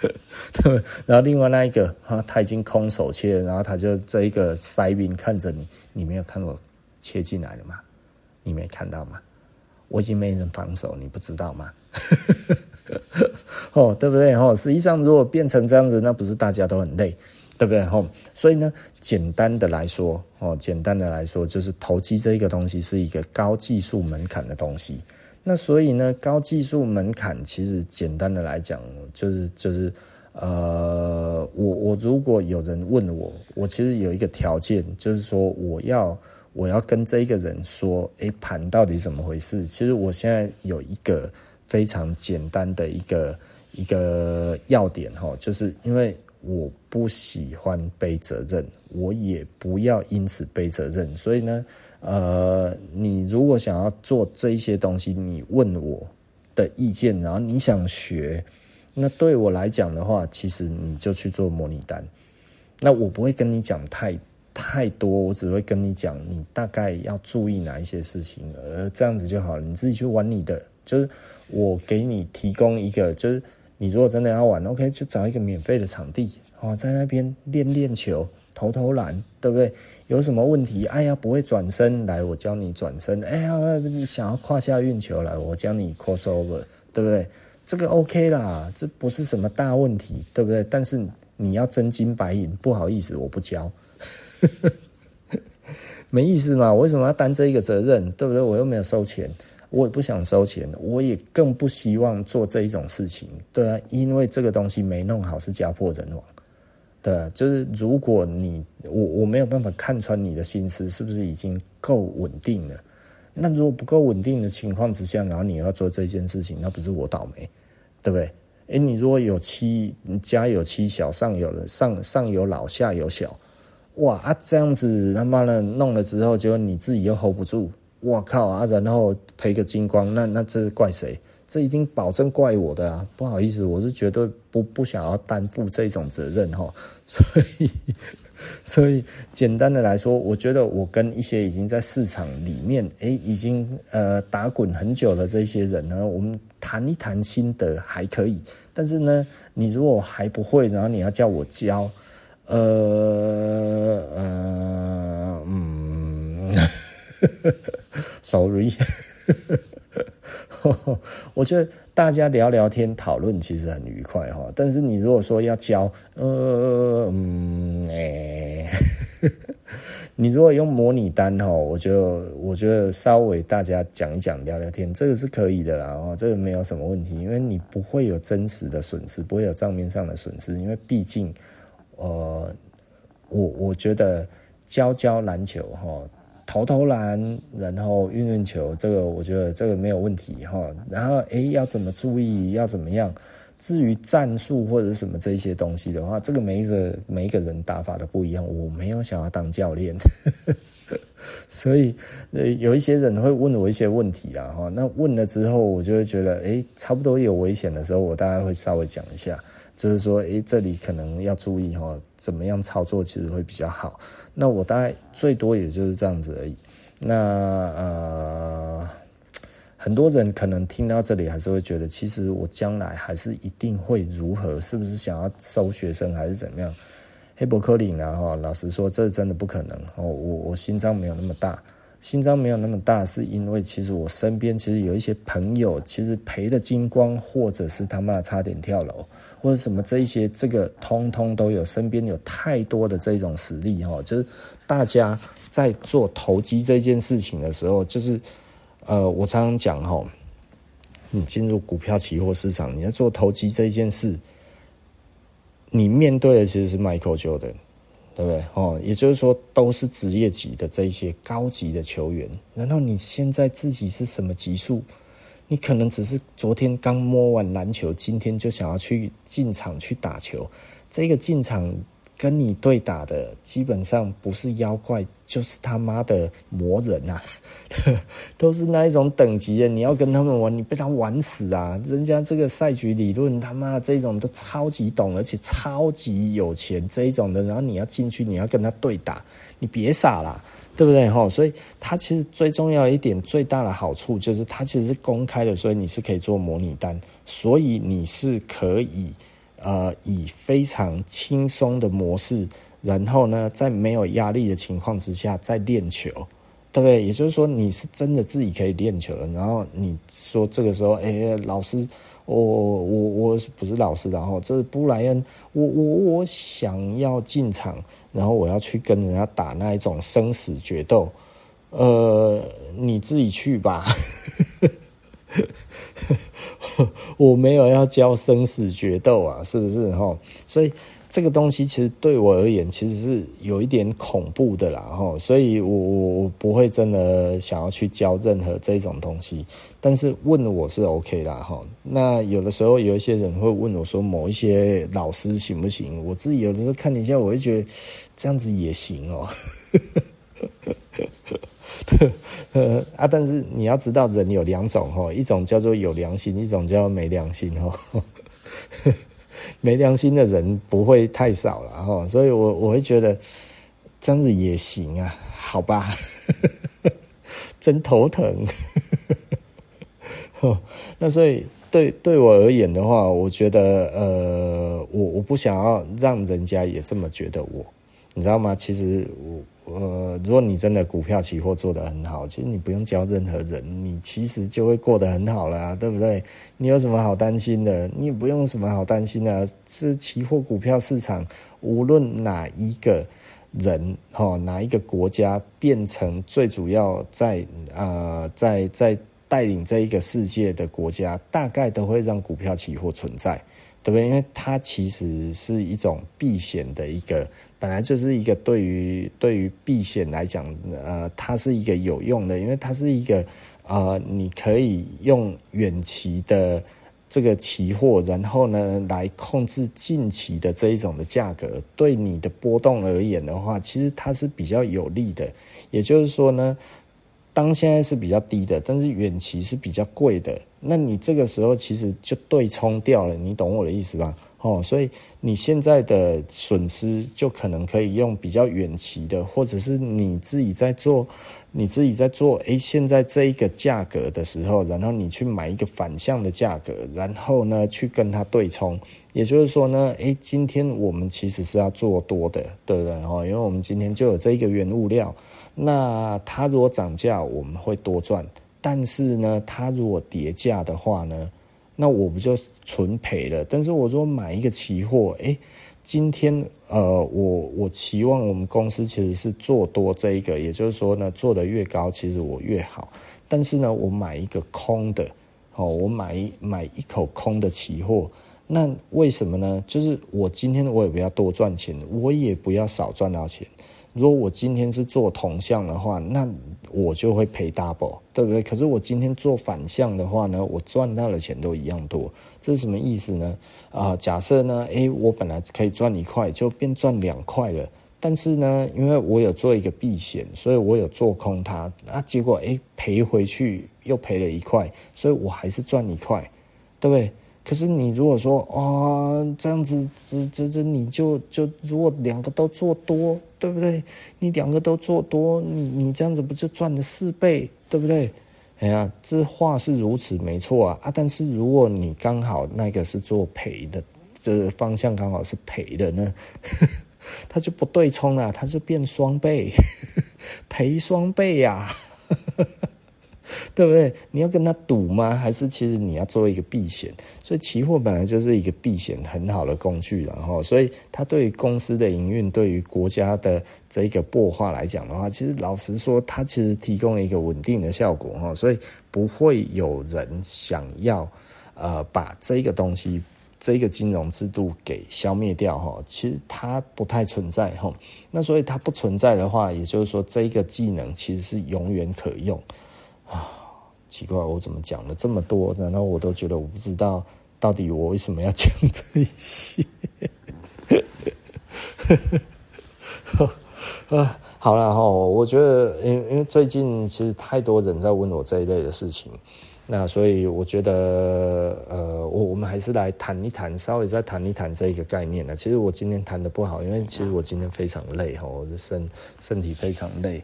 对，然后另外那一个，哈，他已经空手切了，然后他就这一个塞兵看着你，你没有看我切进来了吗？你没看到吗？我已经没人防守，你不知道吗？哦，对不对？哦，实际上如果变成这样子，那不是大家都很累，对不对？哦，所以呢，简单的来说，哦，简单的来说，就是投机这一个东西是一个高技术门槛的东西。那所以呢，高技术门槛其实简单的来讲，就是就是，呃，我我如果有人问我，我其实有一个条件，就是说我要我要跟这一个人说，诶，盘到底怎么回事？其实我现在有一个非常简单的一个一个要点哈，就是因为我不喜欢背责任，我也不要因此背责任，所以呢。呃，你如果想要做这一些东西，你问我的意见，然后你想学，那对我来讲的话，其实你就去做模拟单。那我不会跟你讲太太多，我只会跟你讲，你大概要注意哪一些事情，呃，这样子就好了。你自己去玩你的，就是我给你提供一个，就是你如果真的要玩，OK，就找一个免费的场地，哦，在那边练练球。偷偷懒，对不对？有什么问题？哎呀，不会转身，来，我教你转身。哎呀，你想要胯下运球，来，我教你 crossover，对不对？这个 OK 啦，这不是什么大问题，对不对？但是你要真金白银，不好意思，我不教，没意思嘛？我为什么要担这一个责任？对不对？我又没有收钱，我也不想收钱，我也更不希望做这一种事情，对啊，因为这个东西没弄好是家破人亡。对，就是如果你我我没有办法看穿你的心思是不是已经够稳定了，那如果不够稳定的情况之下，然后你要做这件事情，那不是我倒霉，对不对？诶，你如果有妻，你家有妻小，上有了上上有老下有小，哇啊这样子他妈的弄了之后，结果你自己又 hold 不住，哇靠啊，然后赔个精光，那那这怪谁？这一定保证怪我的啊！不好意思，我是绝对不不想要担负这种责任哈。所以，所以简单的来说，我觉得我跟一些已经在市场里面，诶，已经呃打滚很久的这些人呢，我们谈一谈心得还可以。但是呢，你如果还不会，然后你要叫我教，呃呃嗯，sorry。我觉得大家聊聊天讨论其实很愉快哈，但是你如果说要教，呃嗯、你如果用模拟单哈，我就我觉得稍微大家讲一讲聊聊天，这个是可以的啦，哦，这个没有什么问题，因为你不会有真实的损失，不会有账面上的损失，因为毕竟，呃，我我觉得教教篮球哈。投投篮，然后运运球，这个我觉得这个没有问题哈。然后诶，要怎么注意，要怎么样？至于战术或者什么这些东西的话，这个每一个每一个人打法都不一样。我没有想要当教练，所以，有一些人会问我一些问题啊哈。那问了之后，我就会觉得诶，差不多有危险的时候，我大概会稍微讲一下。就是说，诶，这里可能要注意哈，怎么样操作其实会比较好。那我大概最多也就是这样子而已。那呃，很多人可能听到这里还是会觉得，其实我将来还是一定会如何？是不是想要收学生还是怎么样？黑伯克林啊，哈，老实说，这真的不可能。哦，我我心脏没有那么大。心脏没有那么大，是因为其实我身边其实有一些朋友，其实赔的精光，或者是他妈差点跳楼，或者什么这一些，这个通通都有。身边有太多的这种实例哈，就是大家在做投机这件事情的时候，就是呃，我常常讲哈，你进入股票期货市场，你要做投机这一件事，你面对的其实是 Michael Jordan。对不对？哦，也就是说，都是职业级的这一些高级的球员。难道你现在自己是什么级数？你可能只是昨天刚摸完篮球，今天就想要去进场去打球。这个进场。跟你对打的基本上不是妖怪，就是他妈的魔人、啊，都是那一种等级的。你要跟他们玩，你被他玩死啊！人家这个赛局理论，他妈这种都超级懂，而且超级有钱这一种的。然后你要进去，你要跟他对打，你别傻了，对不对？哈，所以它其实最重要的一点，最大的好处就是它其实是公开的，所以你是可以做模拟单，所以你是可以。呃，以非常轻松的模式，然后呢，在没有压力的情况之下，再练球，对不对？也就是说，你是真的自己可以练球了。然后你说这个时候，哎，老师，我我我不是老师，然后这是布莱恩，我我我想要进场，然后我要去跟人家打那一种生死决斗，呃，你自己去吧。我没有要教生死决斗啊，是不是哈？所以这个东西其实对我而言，其实是有一点恐怖的啦齁。所以我我我不会真的想要去教任何这种东西。但是问我是 OK 啦齁。那有的时候有一些人会问我说，某一些老师行不行？我自己有的时候看一下，我会觉得这样子也行哦。呃 啊，但是你要知道，人有两种哈，一种叫做有良心，一种叫没良心哈。没良心的人不会太少了哈，所以我我会觉得这样子也行啊，好吧？真头疼。那所以对对我而言的话，我觉得呃，我我不想要让人家也这么觉得我。你知道吗？其实我呃，如果你真的股票期货做得很好，其实你不用教任何人，你其实就会过得很好了，对不对？你有什么好担心的？你也不用什么好担心的。是期货股票市场，无论哪一个人哦，哪一个国家变成最主要在呃，在在带领这一个世界的国家，大概都会让股票期货存在。对不对？因为它其实是一种避险的一个，本来就是一个对于对于避险来讲，呃，它是一个有用的，因为它是一个呃，你可以用远期的这个期货，然后呢来控制近期的这一种的价格，对你的波动而言的话，其实它是比较有利的。也就是说呢，当现在是比较低的，但是远期是比较贵的。那你这个时候其实就对冲掉了，你懂我的意思吧？哦，所以你现在的损失就可能可以用比较远期的，或者是你自己在做，你自己在做，诶，现在这一个价格的时候，然后你去买一个反向的价格，然后呢去跟它对冲，也就是说呢，诶，今天我们其实是要做多的，对不对？哦，因为我们今天就有这一个原物料，那它如果涨价，我们会多赚。但是呢，它如果跌价的话呢，那我不就纯赔了？但是我说买一个期货，哎，今天呃，我我期望我们公司其实是做多这一个，也就是说呢，做得越高，其实我越好。但是呢，我买一个空的，哦，我买买一口空的期货，那为什么呢？就是我今天我也不要多赚钱，我也不要少赚到钱。如果我今天是做同向的话，那我就会赔 double，对不对？可是我今天做反向的话呢，我赚到的钱都一样多，这是什么意思呢？啊、假设呢，诶，我本来可以赚一块，就变赚两块了。但是呢，因为我有做一个避险，所以我有做空它，那结果诶，赔回去又赔了一块，所以我还是赚一块，对不对？可是你如果说啊、这样子，这这这，你就就如果两个都做多，对不对？你两个都做多，你你这样子不就赚了四倍，对不对？哎呀，这话是如此没错啊啊！但是如果你刚好那个是做赔的，这方向刚好是赔的呢，它就不对冲了，它就变双倍，赔双倍呀、啊。对不对？你要跟他赌吗？还是其实你要做一个避险？所以期货本来就是一个避险很好的工具，然后所以它对于公司的营运，对于国家的这个擘化来讲的话，其实老实说，它其实提供了一个稳定的效果哈，所以不会有人想要呃把这个东西这个金融制度给消灭掉。其实它不太存在。那所以它不存在的话，也就是说这个技能其实是永远可用。啊，奇怪，我怎么讲了这么多，然后我都觉得我不知道 到底我为什么要讲这一些。啊，好了哈，我觉得，因因为最近其实太多人在问我这一类的事情，那所以我觉得，呃，我我们还是来谈一谈，稍微再谈一谈这一个概念呢。其实我今天谈的不好，因为其实我今天非常累哈，我的身身体非常累。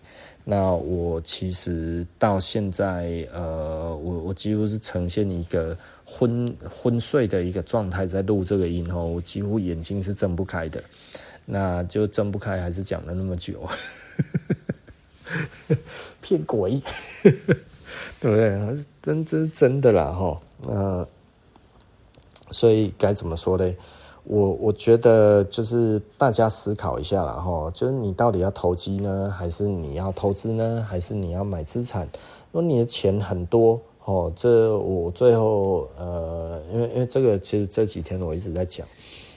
那我其实到现在，呃，我我几乎是呈现一个昏昏睡的一个状态，在录这个音哦，我几乎眼睛是睁不开的，那就睁不开，还是讲了那么久，骗鬼，对不对？真这是真的啦，哈，呃，所以该怎么说呢？我我觉得就是大家思考一下啦，哈，就是你到底要投机呢，还是你要投资呢，还是你要买资产？如果你的钱很多，哦，这我最后呃，因为因为这个其实这几天我一直在讲，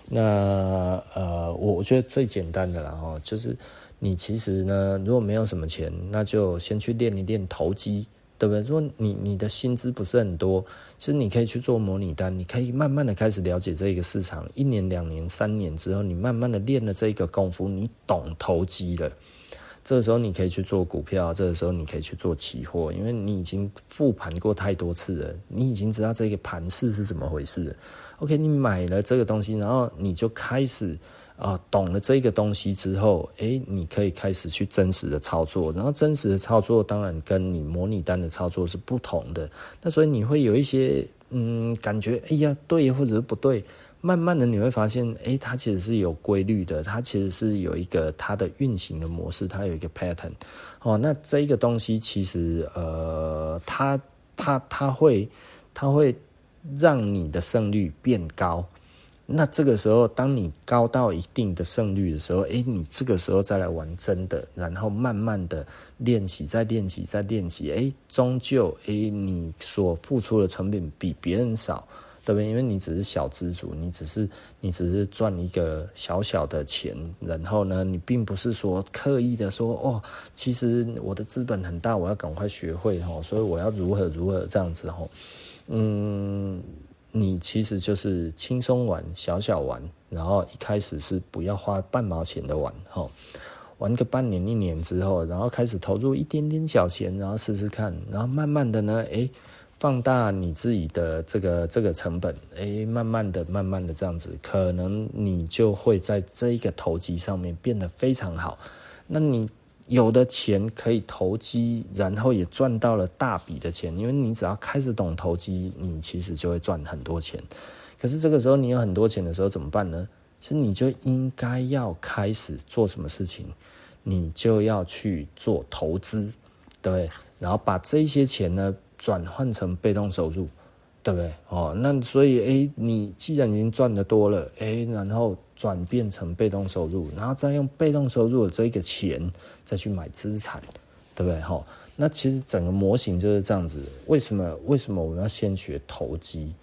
那呃，我我觉得最简单的啦，哈，就是你其实呢，如果没有什么钱，那就先去练一练投机。对不对？说你你的薪资不是很多，其实你可以去做模拟单，你可以慢慢的开始了解这个市场。一年、两年、三年之后，你慢慢的练了这个功夫，你懂投机了。这个时候你可以去做股票，这个时候你可以去做期货，因为你已经复盘过太多次了，你已经知道这个盘势是怎么回事。OK，你买了这个东西，然后你就开始。啊，懂了这个东西之后，诶，你可以开始去真实的操作，然后真实的操作当然跟你模拟单的操作是不同的。那所以你会有一些嗯感觉，哎呀，对或者是不对，慢慢的你会发现，哎，它其实是有规律的，它其实是有一个它的运行的模式，它有一个 pattern。哦，那这一个东西其实，呃，它它它会它会让你的胜率变高。那这个时候，当你高到一定的胜率的时候，哎，你这个时候再来玩真的，然后慢慢的练习，再练习，再练习，哎，终究，哎，你所付出的成本比别人少。对不对？因为你只是小资主，你只是你只是赚一个小小的钱，然后呢，你并不是说刻意的说哦，其实我的资本很大，我要赶快学会哦，所以我要如何如何这样子哦。嗯，你其实就是轻松玩，小小玩，然后一开始是不要花半毛钱的玩哦，玩个半年一年之后，然后开始投入一点点小钱，然后试试看，然后慢慢的呢，诶放大你自己的这个这个成本，诶，慢慢的、慢慢的这样子，可能你就会在这一个投机上面变得非常好。那你有的钱可以投机，然后也赚到了大笔的钱，因为你只要开始懂投机，你其实就会赚很多钱。可是这个时候你有很多钱的时候怎么办呢？其实你就应该要开始做什么事情，你就要去做投资，对，然后把这些钱呢。转换成被动收入，对不对？哦，那所以，诶，你既然已经赚得多了，诶，然后转变成被动收入，然后再用被动收入的这个钱再去买资产，对不对？哈，那其实整个模型就是这样子。为什么？为什么我们要先学投机？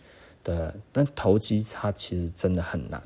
对，但投机它其实真的很难。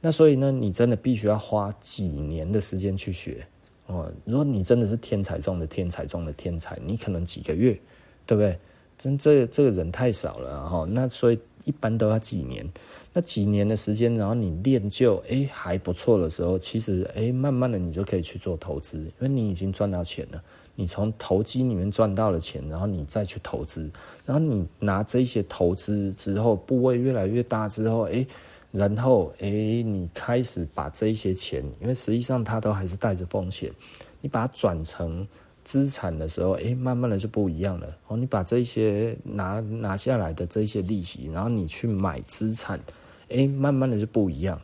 那所以呢，你真的必须要花几年的时间去学哦。如果你真的是天才中的天才中的天才，你可能几个月。对不对？真这这个人太少了哈，那所以一般都要几年，那几年的时间，然后你练就哎还不错的时候，其实哎慢慢的你就可以去做投资，因为你已经赚到钱了，你从投机里面赚到了钱，然后你再去投资，然后你拿这些投资之后，部位越来越大之后，哎，然后哎你开始把这一些钱，因为实际上它都还是带着风险，你把它转成。资产的时候，哎，慢慢的就不一样了。哦，你把这些拿拿下来的这些利息，然后你去买资产，哎，慢慢的就不一样。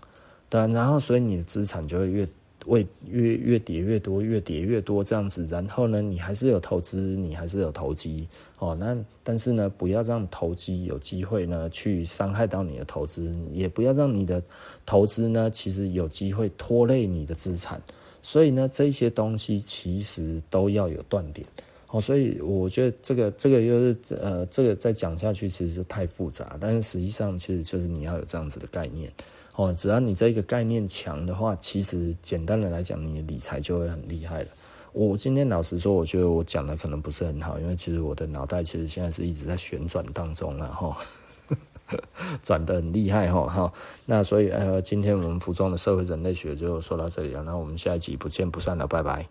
对，然后所以你的资产就会越为越越叠越多，越叠越多这样子。然后呢，你还是有投资，你还是有投机。哦，那但是呢，不要让投机有机会呢去伤害到你的投资，也不要让你的投资呢其实有机会拖累你的资产。所以呢，这些东西其实都要有断点，哦，所以我觉得这个这个又是呃，这个再讲下去其实就太复杂，但是实际上其实就是你要有这样子的概念，哦，只要你这个概念强的话，其实简单的来讲，你的理财就会很厉害了。我今天老实说，我觉得我讲的可能不是很好，因为其实我的脑袋其实现在是一直在旋转当中了，哈。转得很厉害哈，好，那所以呃，今天我们服装的社会人类学就说到这里了，那我们下一集不见不散了，拜拜。